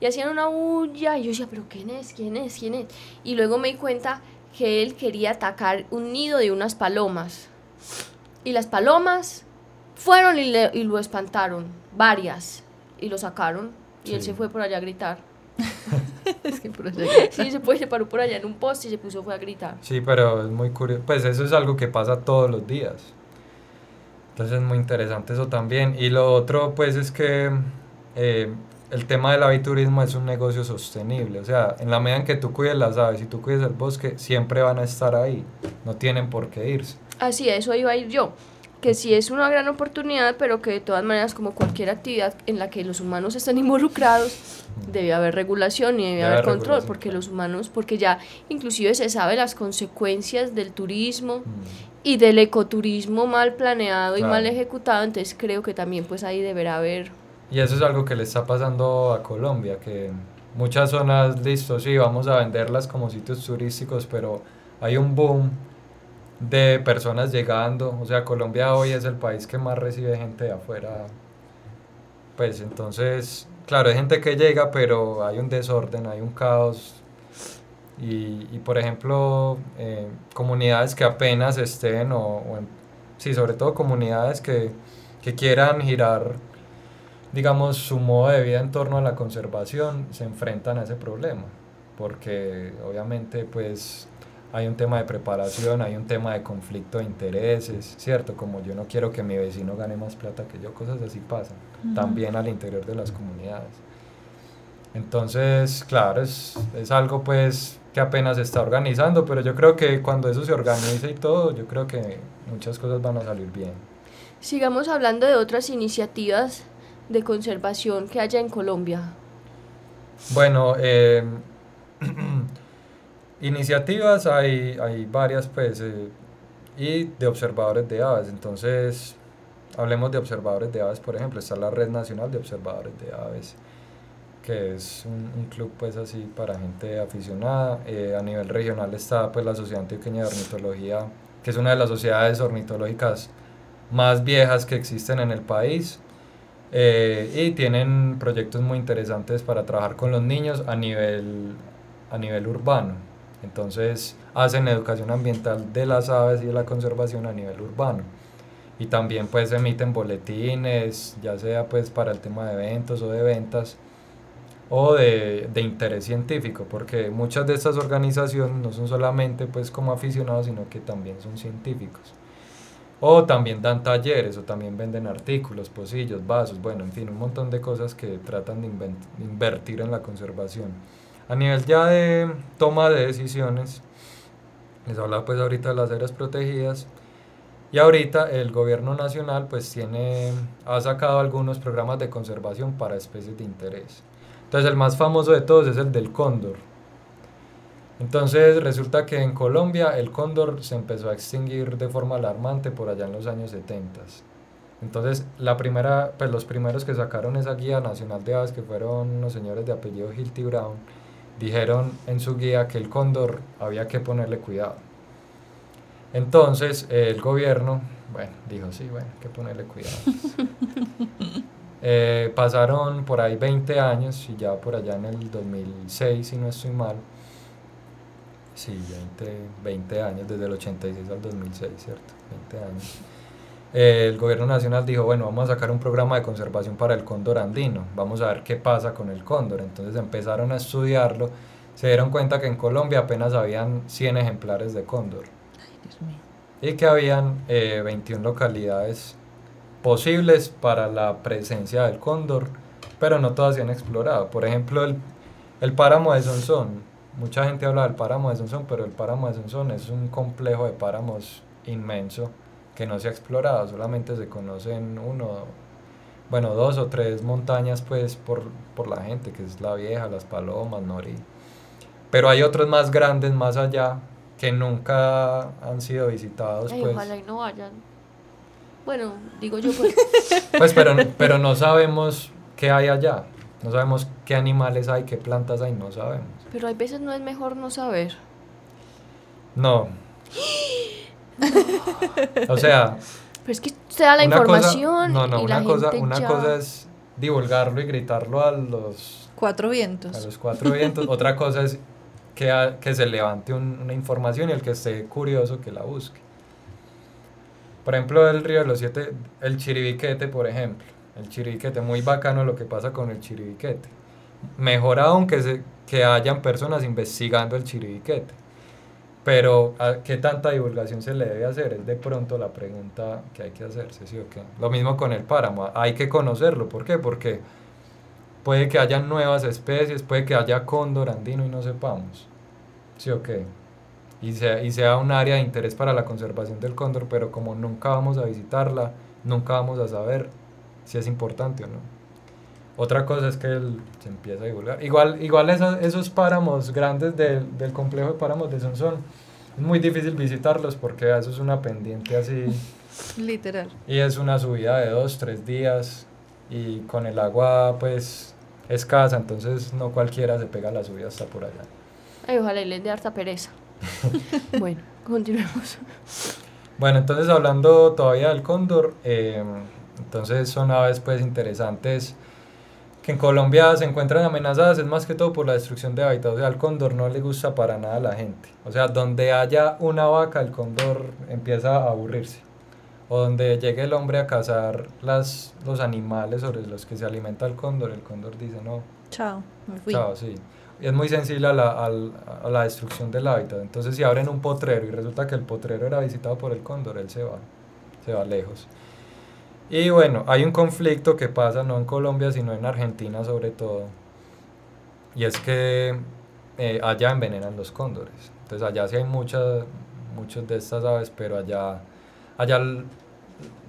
Y hacían una bulla. Y yo decía, ¿pero quién es? ¿Quién es? ¿Quién es? Y luego me di cuenta que él quería atacar un nido de unas palomas. Y las palomas fueron y, le- y lo espantaron. Varias. Y lo sacaron. Y él Sí. se fue por allá a gritar. Es que por allá- Sí, se, fue, se paró por allá en un poste y se puso fue a gritar. Sí, pero es muy curioso. Pues eso es algo que pasa todos los días. Entonces es muy interesante eso también. Y lo otro, pues, es que eh, el tema del aviturismo es un negocio sostenible. O sea, en la medida en que tú cuides las aves y tú cuides el bosque, siempre van a estar ahí. No tienen por qué irse. Así, a eso iba a ir yo. Que sí es una gran oportunidad, pero que de todas maneras, como cualquier actividad en la que los humanos están involucrados, debe haber regulación y debe, Debe haber control, porque los humanos, porque ya inclusive se sabe las consecuencias del turismo Mm. y del ecoturismo mal planeado y mal ejecutado, entonces creo que también pues ahí deberá haber Y eso es algo que le está pasando a Colombia, que muchas zonas, listo, sí, vamos a venderlas como sitios turísticos, pero hay un boom de personas llegando. O sea, Colombia hoy es el país que más recibe gente de afuera. Pues entonces, claro, hay gente que llega, pero hay un desorden, hay un caos. Y, y por ejemplo, eh, comunidades que apenas estén, o, o sí, sobre todo comunidades que, que quieran girar digamos, su modo de vida en torno a la conservación, se enfrentan a ese problema, porque obviamente pues hay un tema de preparación, hay un tema de conflicto de intereses, ¿cierto? Como yo no quiero que mi vecino gane más plata que yo, cosas así pasan, también al interior de las comunidades. Entonces, claro, es, es algo pues que apenas se está organizando, pero yo creo que cuando eso se organice y todo, yo creo que muchas cosas van a salir bien. Sigamos hablando de otras iniciativas de conservación que haya en Colombia. Bueno, eh, iniciativas hay, hay varias, pues, eh, y de observadores de aves. Entonces, hablemos de observadores de aves, por ejemplo, está la Red Nacional de Observadores de Aves, que es un, club pues así para gente aficionada. Eh, a nivel regional está pues la Sociedad Antioqueña de Ornitología, que es una de las sociedades ornitológicas más viejas que existen en el país. Eh, y tienen proyectos muy interesantes para trabajar con los niños a nivel, a nivel urbano. Entonces hacen educación ambiental de las aves y de la conservación a nivel urbano. Y también pues emiten boletines, ya sea pues para el tema de eventos o de ventas o de, de interés científico, porque muchas de estas organizaciones no son solamente pues como aficionados, sino que también son científicos. O también dan talleres o también venden artículos, pocillos, vasos, bueno, en fin, un montón de cosas que tratan de invertir en la conservación. A nivel ya de toma de decisiones, les hablaba pues ahorita de las áreas protegidas y ahorita el gobierno nacional pues tiene, ha sacado algunos programas de conservación para especies de interés. Entonces el más famoso de todos es el del cóndor. Entonces resulta que en Colombia el cóndor se empezó a extinguir de forma alarmante por allá en los años 70. Entonces la primera, pues los primeros que sacaron esa guía nacional de aves, que fueron unos señores de apellido Hilty Brown, dijeron en su guía que el cóndor había que ponerle cuidado. Entonces el gobierno, bueno, dijo sí, bueno, hay que ponerle cuidado. Eh, pasaron por ahí 20 años y ya por allá en el 2006, si no estoy mal, Sí, 20, 20 años, desde el 86 al 2006, ¿cierto? 20 años. El gobierno nacional dijo, bueno, vamos a sacar un programa de conservación para el cóndor andino, vamos a ver qué pasa con el cóndor. Entonces empezaron a estudiarlo, se dieron cuenta que en Colombia apenas habían 100 ejemplares de cóndor. Ay, Dios mío. Y que habían 21 eh, localidades posibles para la presencia del cóndor, pero no todas se han explorado. Por ejemplo, el, el páramo de Sonsón mucha gente habla del páramo de Sonsón, pero el páramo de Sonsón es un complejo de páramos inmenso que no se ha explorado, solamente se conocen uno, bueno, dos o tres montañas pues por, por la gente, que es La Vieja, Las Palomas, Nori. Pero hay otros más grandes más allá que nunca han sido visitados. pues. Ojalá y no vayan. Bueno, digo yo pues. Pues pero, pero no sabemos qué hay allá. No sabemos qué animales hay, qué plantas hay, no sabemos. Pero hay veces no es mejor no saber. No. o sea. Pero es que se da la información. no, no, una, cosa, una cosa es divulgarlo y gritarlo a los. Cuatro vientos. A los cuatro vientos. Otra cosa es que, que se levante una información y el que esté curioso que la busque. Por ejemplo, el río de los siete, el chiribiquete, por ejemplo. El chiribiquete, muy bacano lo que pasa con el chiribiquete. Mejor aún que, se, que hayan personas investigando el chiribiquete. Pero ¿qué tanta divulgación se le debe hacer? Es de pronto la pregunta que hay que hacerse, ¿sí o qué? Lo mismo con el páramo, hay que conocerlo, ¿por qué? Porque puede que haya nuevas especies, puede que haya cóndor andino y no sepamos, ¿sí o qué? Y sea, y sea un área de interés para la conservación del cóndor, pero como nunca vamos a visitarla, nunca vamos a saber si es importante o no. Otra cosa es que él se empieza a divulgar. Igual, igual esos, esos páramos grandes del, del complejo de páramos de Sonsón, es muy difícil visitarlos porque eso es una pendiente así. Literal. Y es una subida de dos, tres días y con el agua pues escasa, entonces no cualquiera se pega la subida hasta por allá. Ay, ojalá y les dé harta pereza. bueno, continuemos. Bueno, entonces hablando todavía del cóndor, eh, entonces son aves pues interesantes que en Colombia se encuentran amenazadas es más que todo por la destrucción de hábitat. O sea, al cóndor no le gusta para nada a la gente. O sea, donde haya una vaca, el cóndor empieza a aburrirse. O donde llegue el hombre a cazar las, los animales sobre los que se alimenta el cóndor, el cóndor dice no. Chao, me fui. Chao, sí. Y es muy sensible a la, a la destrucción del hábitat. Entonces, si abren un potrero y resulta que el potrero era visitado por el cóndor, él se va, se va lejos. Y bueno, hay un conflicto que pasa no en Colombia, sino en Argentina sobre todo. Y es que eh, allá envenenan los cóndores. Entonces allá sí hay muchas, muchas de estas aves, pero allá, allá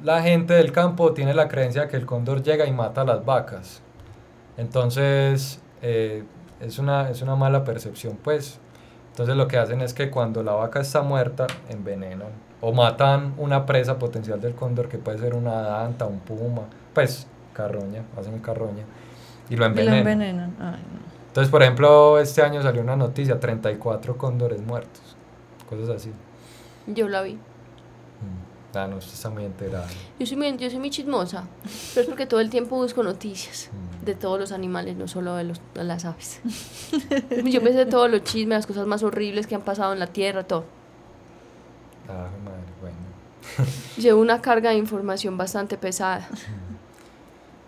la gente del campo tiene la creencia que el cóndor llega y mata a las vacas. Entonces eh, es, una, es una mala percepción, pues, Entonces lo que hacen es que cuando la vaca está muerta, envenenan o matan una presa potencial del cóndor que puede ser una danta, un puma, pues carroña, hacen carroña y lo Y lo envenenan. envenenan. Ay, no. Entonces, por ejemplo, este año salió una noticia, 34 cóndores muertos, cosas así. Yo la vi. Mm. Ah, no, usted está muy enterada. Yo soy muy, yo soy muy chismosa, pero es porque todo el tiempo busco noticias Mm. de todos los animales, no solo de, los, de las aves. Yo me sé todos los chismes, las cosas más horribles que han pasado en la tierra, todo. Ah, madre, bueno. Llevo una carga de información bastante pesada.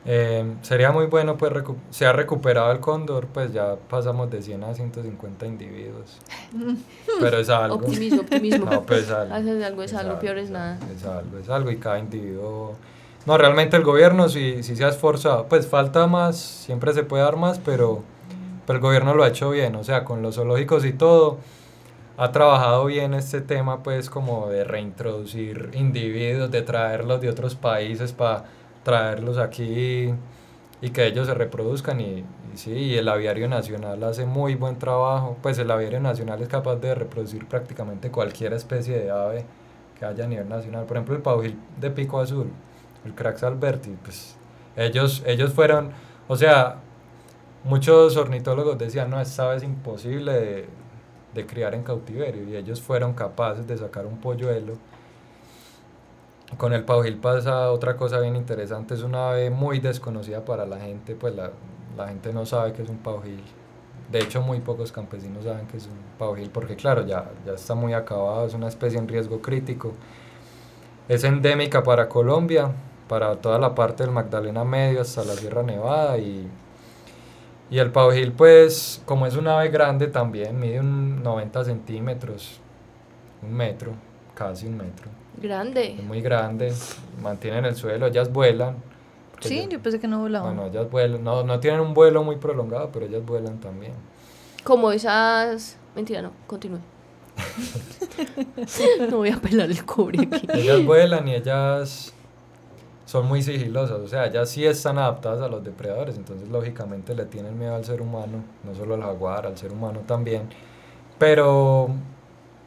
Eh, sería muy bueno, pues se ha recuperado el cóndor, pues ya pasamos de 100 a 150 individuos. Pero es algo. Optimismo, optimismo. No, pues es algo. Haces algo, es algo, peor es es nada. Es algo, es algo y cada individuo... No, realmente el gobierno sí, sí se ha esforzado. Pues falta más, siempre se puede dar más, pero, pero el gobierno lo ha hecho bien. O sea, con los zoológicos y todo, ha trabajado bien este tema, pues como de reintroducir individuos, de traerlos de otros países para traerlos aquí y que ellos se reproduzcan. Y, sí, y el aviario nacional hace muy buen trabajo. Pues el aviario nacional es capaz de reproducir prácticamente cualquier especie de ave que haya a nivel nacional. Por ejemplo, el pavil de pico azul, el Crax alberti, pues ellos, ellos fueron, o sea, muchos ornitólogos decían, no, esta ave es imposible de, de criar en cautiverio y ellos fueron capaces de sacar un polluelo. Con el pavil pasa otra cosa bien interesante, es una ave muy desconocida para la gente, pues la, la gente no sabe que es un pavil. De hecho, muy pocos campesinos saben que es un pavil porque claro, ya, ya está muy acabado, es una especie en riesgo crítico. Es endémica para Colombia, para toda la parte del Magdalena Medio hasta la Sierra Nevada y, y el pavojil pues como es un ave grande también, mide un 90 centímetros, un metro, casi un metro. Es Grande. muy grande, mantienen el suelo, ellas vuelan. Sí, ellas- yo pensé que no volaban. bueno, ellas vuelan, no, no tienen un vuelo muy prolongado, pero ellas vuelan también. Como esas. Mentira, no, continúe. no voy a pelar el cobre aquí. Ellas vuelan y ellas son muy sigilosas, o sea, ellas sí están adaptadas a los depredadores, entonces lógicamente le tienen miedo al ser humano, no solo al jaguar, al ser humano también. Pero,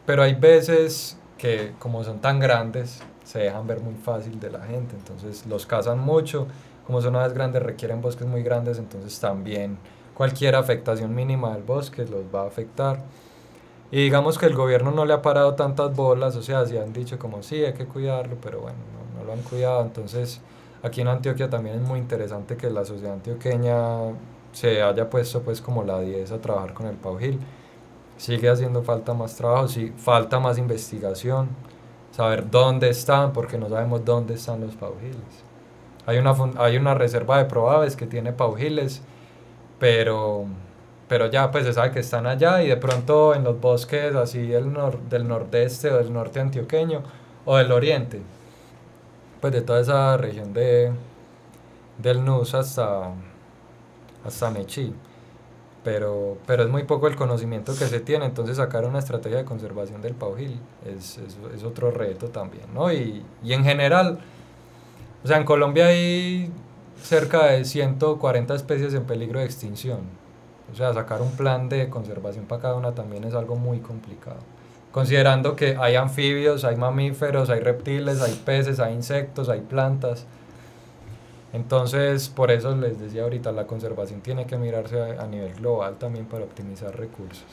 pero hay veces que como son tan grandes, se dejan ver muy fácil de la gente, entonces los cazan mucho, como son aves grandes requieren bosques muy grandes, entonces también cualquier afectación mínima del bosque los va a afectar. Y digamos que el gobierno no le ha parado tantas bolas, o sea, si han dicho como sí, hay que cuidarlo, pero bueno, no, lo han cuidado. Entonces, aquí en Antioquia también es muy interesante que la sociedad antioqueña se haya puesto pues como la 10 a trabajar con el Paujil. Sigue haciendo falta más trabajo, sí, falta más investigación, saber dónde están, porque no sabemos dónde están los paujiles. Hay una, hay una reserva de probables que tiene paujiles, pero, pero ya pues se sabe que están allá y de pronto en los bosques así del, nor- del nordeste o del norte antioqueño o del oriente, pues de toda esa región de, del NUS hasta, hasta Mechí. Pero, pero es muy poco el conocimiento que se tiene, entonces sacar una estrategia de conservación del paujil es, es, es otro reto también, ¿no? Y, y en general, o sea, en Colombia hay cerca de 140 especies en peligro de extinción. O sea, sacar un plan de conservación para cada una también es algo muy complicado. Considerando que hay anfibios, hay mamíferos, hay reptiles, hay peces, hay insectos, hay plantas. Entonces, por eso les decía ahorita, la conservación tiene que mirarse a, nivel global también para optimizar recursos.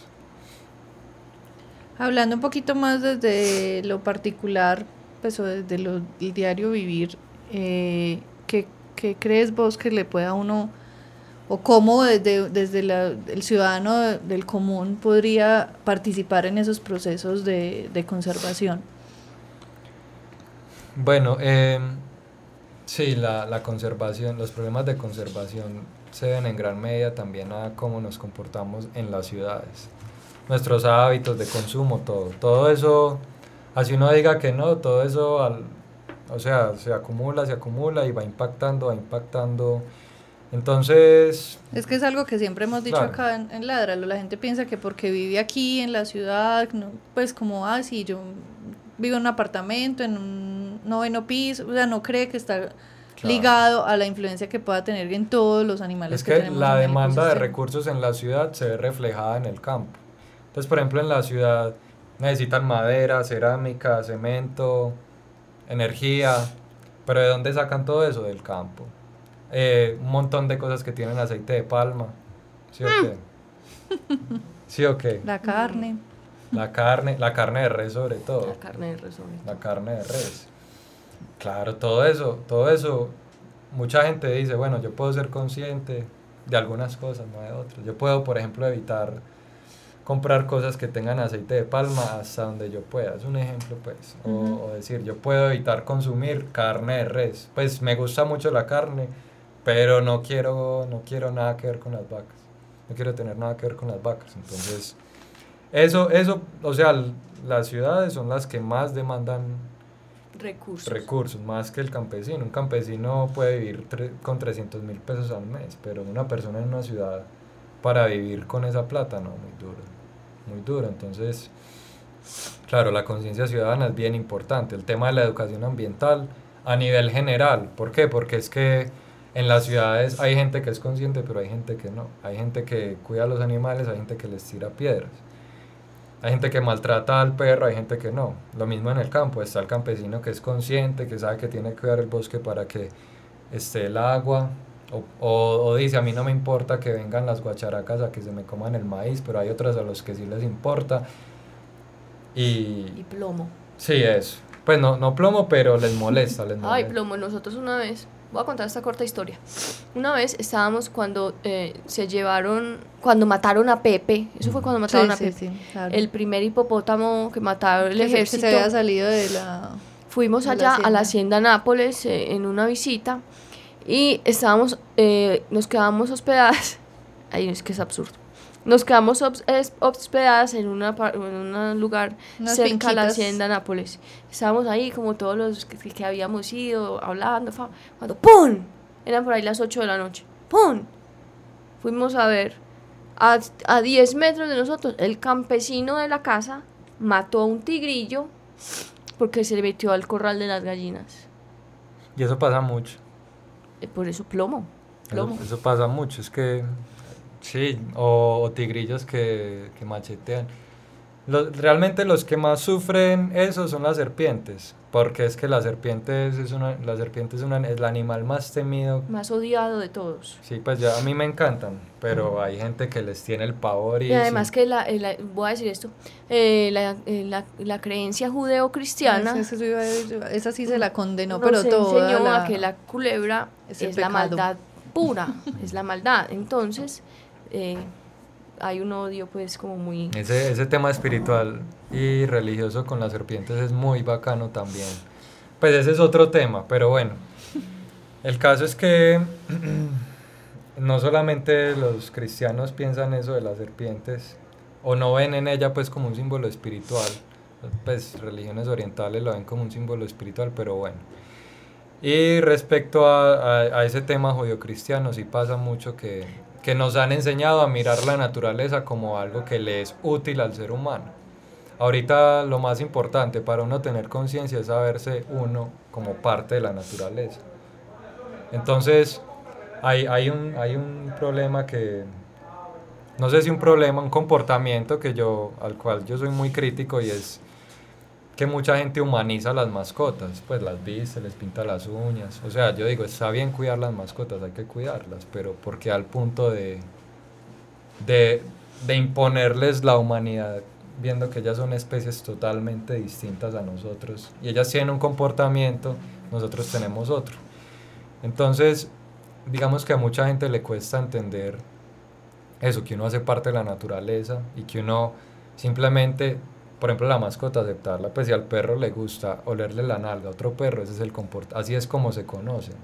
Hablando un poquito más desde lo particular, pues desde lo, el diario vivir, eh, ¿qué, qué crees vos que le pueda uno, o cómo desde, desde el ciudadano de- del común podría participar en esos procesos de, de conservación? Bueno, eh, sí, la, la conservación, los problemas de conservación se deben en gran medida también a cómo nos comportamos en las ciudades. Nuestros hábitos de consumo, todo. Todo eso, así uno diga que no, todo eso, al- o sea, se acumula, se acumula y va impactando, va impactando. Entonces, Es que es algo que siempre hemos dicho Claro. acá en, en Ládralo. La gente piensa que porque vive aquí en la ciudad, no, pues como, ah, sí, yo vivo en un apartamento, en un noveno piso, o sea, no cree que está ligado a la influencia que pueda tener en todos los animales Es que, que tenemos la demanda de recursos en la ciudad se ve reflejada en el campo. Entonces, por ejemplo, en la ciudad necesitan madera, cerámica, cemento, energía, pero ¿de dónde sacan todo eso? Del campo. Eh, un montón de cosas que tienen aceite de palma. ¿Sí o qué? ¿Sí o qué? La carne. La carne, la carne de res sobre todo. La carne de res. La carne de res. Claro, todo eso, todo eso, mucha gente dice, bueno, yo puedo ser consciente de algunas cosas, no de otras. Yo puedo, por ejemplo, evitar comprar cosas que tengan aceite de palma hasta donde yo pueda. Es un ejemplo, pues. o, decir, yo puedo evitar consumir carne de res. Pues me gusta mucho la carne, pero no quiero, no quiero nada que ver con las vacas. No quiero tener nada que ver con las vacas. Entonces, eso, eso, o sea, las ciudades son las que más demandan recursos. recursos, más que el campesino. Un campesino puede vivir con 300 mil pesos al mes, pero una persona en una ciudad para vivir con esa plata, no, muy duro, muy duro. Entonces, claro, la conciencia ciudadana es bien importante. El tema de la educación ambiental a nivel general, ¿por qué? Porque es que en las ciudades hay gente que es consciente, pero hay gente que no. Hay gente que cuida a los animales, hay gente que les tira piedras. Hay gente que maltrata al perro, hay gente que no. Lo mismo en el campo, está el campesino que es consciente, que sabe que tiene que cuidar el bosque para que esté el agua. O, o, dice, a mí no me importa que vengan las guacharacas a que se me coman el maíz, pero hay otras a los que sí les importa. Y, y plomo. Sí, eso. Pues no, no plomo, pero les molesta, les molesta. Ay, plomo, nosotros una vez Voy a contar esta corta historia. Una vez estábamos cuando eh, se llevaron, cuando mataron a Pepe, eso fue cuando mataron a Pepe, el primer hipopótamo que mataron el ejército. se había salido de la... Fuimos allá a la hacienda. Nápoles eh, en una visita y estábamos, eh, nos quedamos hospedadas, ahí es que es absurdo, nos quedamos hospedadas en, una, en un lugar cerca de la hacienda Nápoles. Estábamos ahí como todos los que, habíamos ido hablando, cuando ¡pum! Eran por ahí las 8 de la noche. ¡Pum! Fuimos a ver a, a 10 metros de nosotros, el campesino de la casa mató a un tigrillo porque se le metió al corral de las gallinas. Y eso pasa mucho. Eh, por eso plomo. plomo. eso pasa mucho, es que Sí, o, tigrillos que, que machetean. realmente los que más sufren eso son las serpientes, porque es que la serpiente es, una, la serpiente es, una, es el animal más temido. Más odiado de todos. Sí, pues ya a mí me encantan, pero hay gente que les tiene el pavor. Y, además que, la, voy a decir esto, eh, la, eh, la, la, creencia judeo-cristiana... esa sí se la condenó, pero todo. enseñó a que la culebra es la maldad pura, es la maldad. Entonces eh, hay un odio pues como muy... Ese, ese tema espiritual y religioso con las serpientes es muy bacano también. Pues ese es otro tema, pero bueno. El caso es que no solamente los cristianos piensan eso de las serpientes o no ven en ella pues como un símbolo espiritual, pues religiones orientales lo ven como un símbolo espiritual, pero bueno. Y respecto a, a, ese tema judío-cristiano, sí pasa mucho que que nos han enseñado a mirar la naturaleza como algo que le es útil al ser humano. Ahorita lo más importante para uno tener conciencia es saberse uno como parte de la naturaleza. Entonces, hay, hay, un, hay un problema que, no sé si un problema, un comportamiento que yo, al cual yo soy muy crítico y es que mucha gente humaniza las mascotas, pues las viste, les pinta las uñas. O sea, yo digo, está bien cuidar las mascotas, hay que cuidarlas, pero porque al punto de, de, de imponerles la humanidad, viendo que ellas son especies totalmente distintas a nosotros y ellas tienen un comportamiento, nosotros tenemos otro. Entonces, digamos que a mucha gente le cuesta entender eso, que uno hace parte de la naturaleza y que uno simplemente por ejemplo, la mascota, aceptarla, pues si al perro le gusta olerle la nalga a otro perro, ese es el así es como se conocen.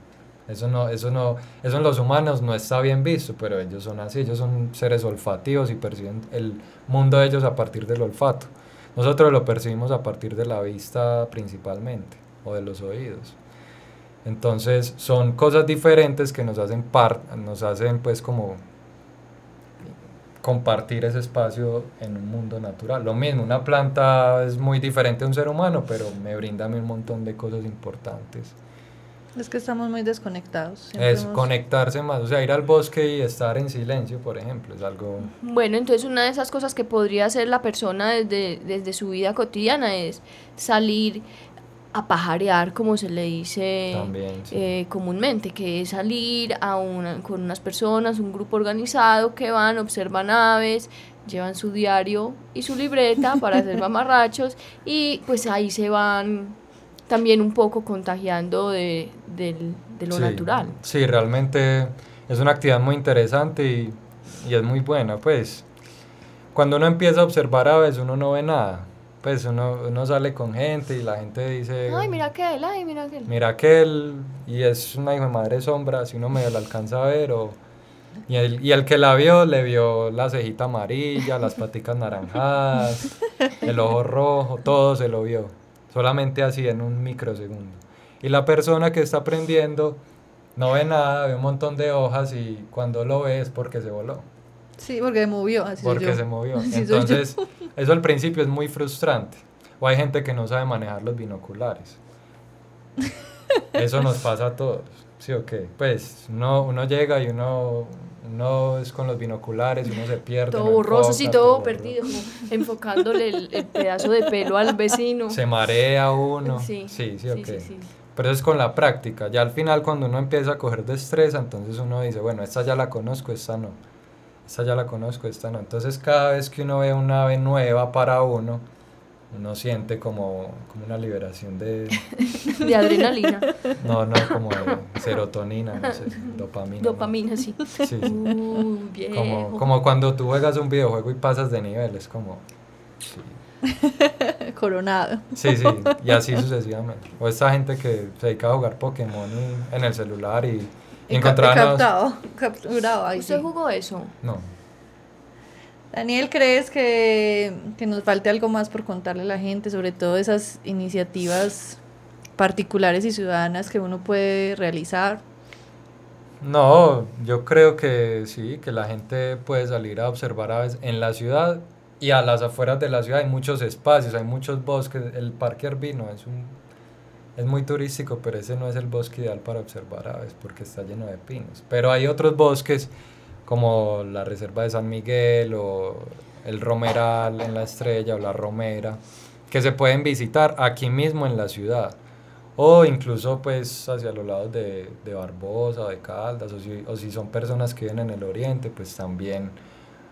Eso no, eso no, eso en los humanos no está bien visto, pero ellos son así, ellos son seres olfativos y perciben el mundo de ellos a partir del olfato. Nosotros lo percibimos a partir de la vista principalmente, o de los oídos. Entonces son cosas diferentes que nos hacen par, nos hacen pues como compartir ese espacio en un mundo natural. Lo mismo, una planta es muy diferente a un ser humano, pero me brinda a mí un montón de cosas importantes. Es que estamos muy desconectados. Siempre es conectarse más, o sea, ir al bosque y estar en silencio, por ejemplo, es algo... Bueno, entonces una de esas cosas que podría hacer la persona desde, desde su vida cotidiana es salir a pajarear, como se le dice eh, comúnmente, que es salir a una, con unas personas, un grupo organizado que van, observan aves, llevan su diario y su libreta para hacer mamarrachos y pues ahí se van también un poco contagiando de, lo natural. Sí, realmente es una actividad muy interesante y, y es muy buena, pues. Cuando uno empieza a observar aves uno no ve nada pues uno, uno sale con gente y la gente dice... Ay, mira aquel, ay, mira aquel. Mira aquel, y es una hijo de madre sombra, si uno medio la alcanza a ver, o... Y el, y el que la vio, le vio la cejita amarilla, las paticas naranjadas, el ojo rojo, todo se lo vio. Solamente así en un microsegundo. Y la persona que está aprendiendo no ve nada, ve un montón de hojas y cuando lo ve es porque se voló. Sí, porque se movió. Así porque se movió. Entonces, eso al principio es muy frustrante. O hay gente que no sabe manejar los binoculares. Eso nos pasa a todos. ¿Sí o qué? Pues uno, uno llega y uno, uno es con los binoculares y uno se pierde. Todo borroso, sí, todo, perdido, enfocándole el, pedazo de pelo al vecino. Se marea uno. Sí, sí, sí, sí, Pero es con la práctica. Ya al final, cuando uno empieza a coger destreza, entonces uno dice, bueno, esta ya la conozco, esta no esta ya la conozco, esta no. Entonces cada vez que uno ve una ave nueva para uno, uno siente como, como una liberación de... de adrenalina. No, no, como de serotonina, no sé, dopamina. Dopamina, sí. sí, uh, como, como cuando tú juegas un videojuego y pasas de nivel, es como... Coronado. Sí, sí, y así sucesivamente. O esta gente que se dedica a jugar Pokémon en el celular y captado, capturado. Ahí ¿Usted jugó eso? No. Daniel, ¿crees que, que, nos falte algo más por contarle a la gente, sobre todo esas iniciativas particulares y ciudadanas que uno puede realizar? No, yo creo que sí, que la gente puede salir a observar aves en la ciudad y a las afueras de la ciudad hay muchos espacios, hay muchos bosques, el Parque Arbino es un es muy turístico, pero ese no es el bosque ideal para observar aves porque está lleno de pinos. Pero hay otros bosques como la Reserva de San Miguel o el Romeral en la Estrella o la Romera que se pueden visitar aquí mismo en la ciudad o incluso pues hacia los lados de, de Barbosa de Caldas o si, o si son personas que viven en el oriente pues también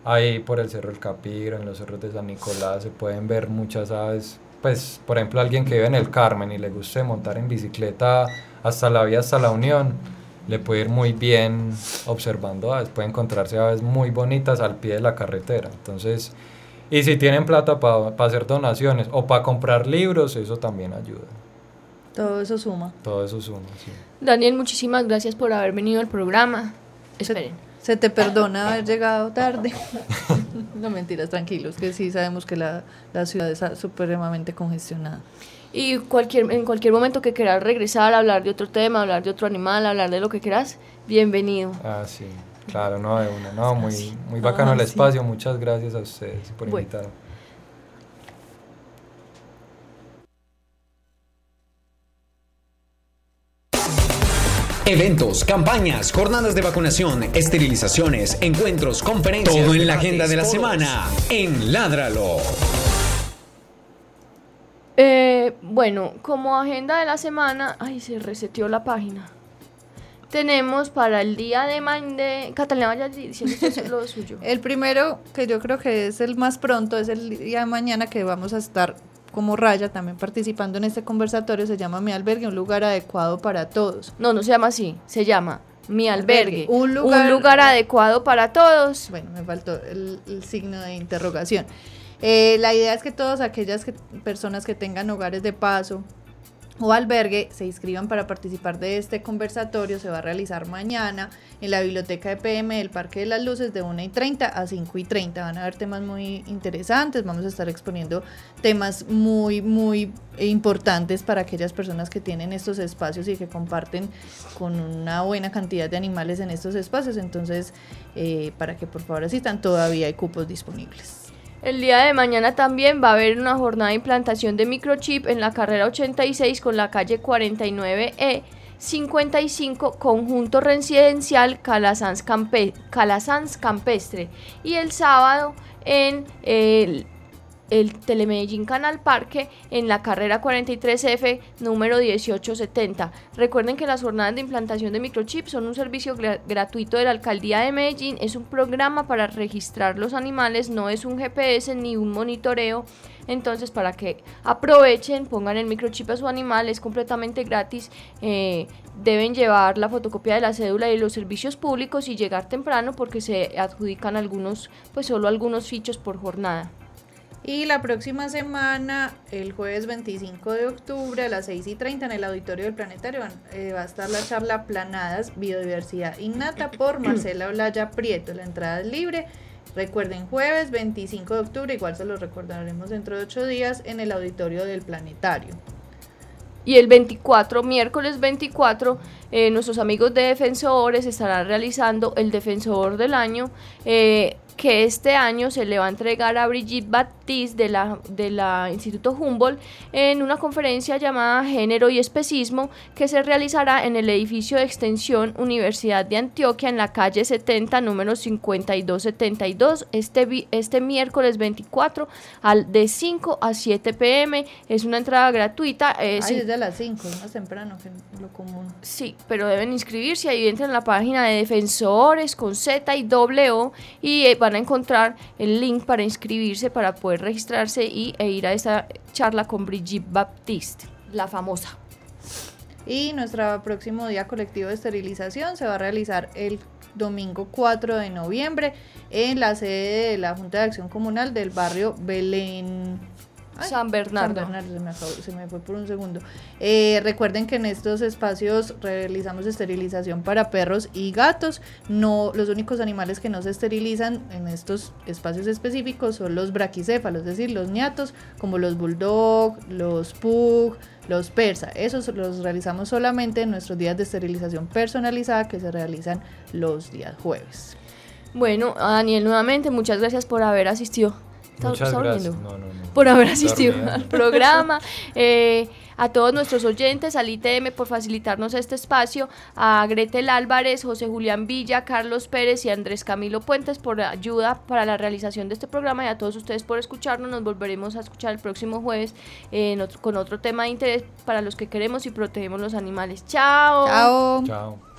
ahí por el Cerro del Capiro, en los cerros de San Nicolás se pueden ver muchas aves pues, por ejemplo, alguien que vive en el Carmen y le guste montar en bicicleta hasta la vía, hasta la Unión, le puede ir muy bien observando aves, puede encontrarse aves muy bonitas al pie de la carretera. Entonces, y si tienen plata para hacer donaciones o para comprar libros, eso también ayuda. Todo eso suma. Todo eso suma, sí. Daniel, muchísimas gracias por haber venido al programa. Esperen. Se te perdona haber llegado tarde. no mentiras, tranquilos, que sí sabemos que la, ciudad está supremamente congestionada. Y cualquier, en cualquier momento que quieras regresar, hablar de otro tema, hablar de otro animal, hablar de lo que quieras, bienvenido. Ah, sí, claro, no, de una, no, muy, muy bacano el espacio, muchas gracias a ustedes por invitarme. Eventos, campañas, jornadas de vacunación, esterilizaciones, encuentros, conferencias. Todo en la agenda de la semana en Ládralo. Eh, bueno, como agenda de la semana, ay, se reseteó la página. Tenemos para el día de mañana, Catalina vaya diciendo lo suyo. El primero, que yo creo que es el más pronto, es el día de mañana que vamos a estar como Raya también participando en este conversatorio, se llama Mi Albergue, un lugar adecuado para todos. No, no se llama así, se llama Mi Albergue, Un, lugar, adecuado para todos. Bueno, me faltó el, signo de interrogación. Eh, la idea es que todas aquellas personas que tengan hogares de paso, o albergue se inscriban para participar de este conversatorio. Se va a realizar mañana en la biblioteca de PM del Parque de las Luces de 1 y 30 a 5 y 30. Van a haber temas muy interesantes. Vamos a estar exponiendo temas muy, muy importantes para aquellas personas que tienen estos espacios y que comparten con una buena cantidad de animales en estos espacios. Entonces, eh, para que por favor asistan, todavía hay cupos disponibles. El día de mañana también va a haber una jornada de implantación de microchip en la carrera 86 con la calle 49E 55 Conjunto Residencial Calasanz, Campestre. Y el sábado en el el Telemedellín Canal Parque en la carrera 43F número 1870. Recuerden que las jornadas de implantación de microchips son un servicio gratuito de la Alcaldía de Medellín, es un programa para registrar los animales, no es un GPS ni un monitoreo. Entonces, para que aprovechen, pongan el microchip a su animal, es completamente gratis. Eh, deben llevar la fotocopia de la cédula y los servicios públicos y llegar temprano porque se adjudican algunos, pues solo algunos fichos por jornada. Y la próxima semana, el jueves 25 de octubre a las 6 y 30 en el auditorio del Planetario eh, va a estar la charla Planadas Biodiversidad Innata por Marcela Olaya Prieto. La entrada es libre. Recuerden, jueves 25 de octubre, igual se lo recordaremos dentro de 8 días en el auditorio del Planetario. Y el 24, miércoles 24, eh, nuestros amigos de defensores estarán realizando el defensor del año. Eh, que este año se le va a entregar a Brigitte Baptiste de la, de la Instituto Humboldt en una conferencia llamada Género y Especismo que se realizará en el edificio de extensión Universidad de Antioquia en la calle 70, número 5272, este, este miércoles 24 al, de 5 a 7 pm. Es una entrada gratuita. Eh, de las 5, más temprano que lo común. Sí, pero deben inscribirse. Ahí entran en la página de Defensores con Z y W y eh, van a encontrar el link para inscribirse, para poder registrarse y, e ir a esa charla con Brigitte Baptiste, la famosa. Y nuestro próximo día colectivo de esterilización se va a realizar el domingo 4 de noviembre en la sede de la Junta de Acción Comunal del barrio Belén San Bernardo. San Bernardo, se me, fue por un segundo. Eh, recuerden que en estos espacios realizamos esterilización para perros y gatos. No, los únicos animales que no se esterilizan en estos espacios específicos son los braquicéfalos, es decir, los ñatos, como los bulldog, los pug, los persa. Esos los realizamos solamente en nuestros días de esterilización personalizada que se realizan los días jueves. Bueno, Daniel, nuevamente muchas gracias por haber asistido Muchas gracias. por haber asistido al programa. Eh, a todos nuestros oyentes, al ITM por facilitarnos este espacio, a Gretel Álvarez, José Julián Villa, Carlos Pérez y Andrés Camilo Puentes por ayuda para la realización de este programa y a todos ustedes por escucharnos. Nos volveremos a escuchar el próximo jueves con otro tema de interés para los que queremos y protegemos los animales. Chao. Chao. Chao.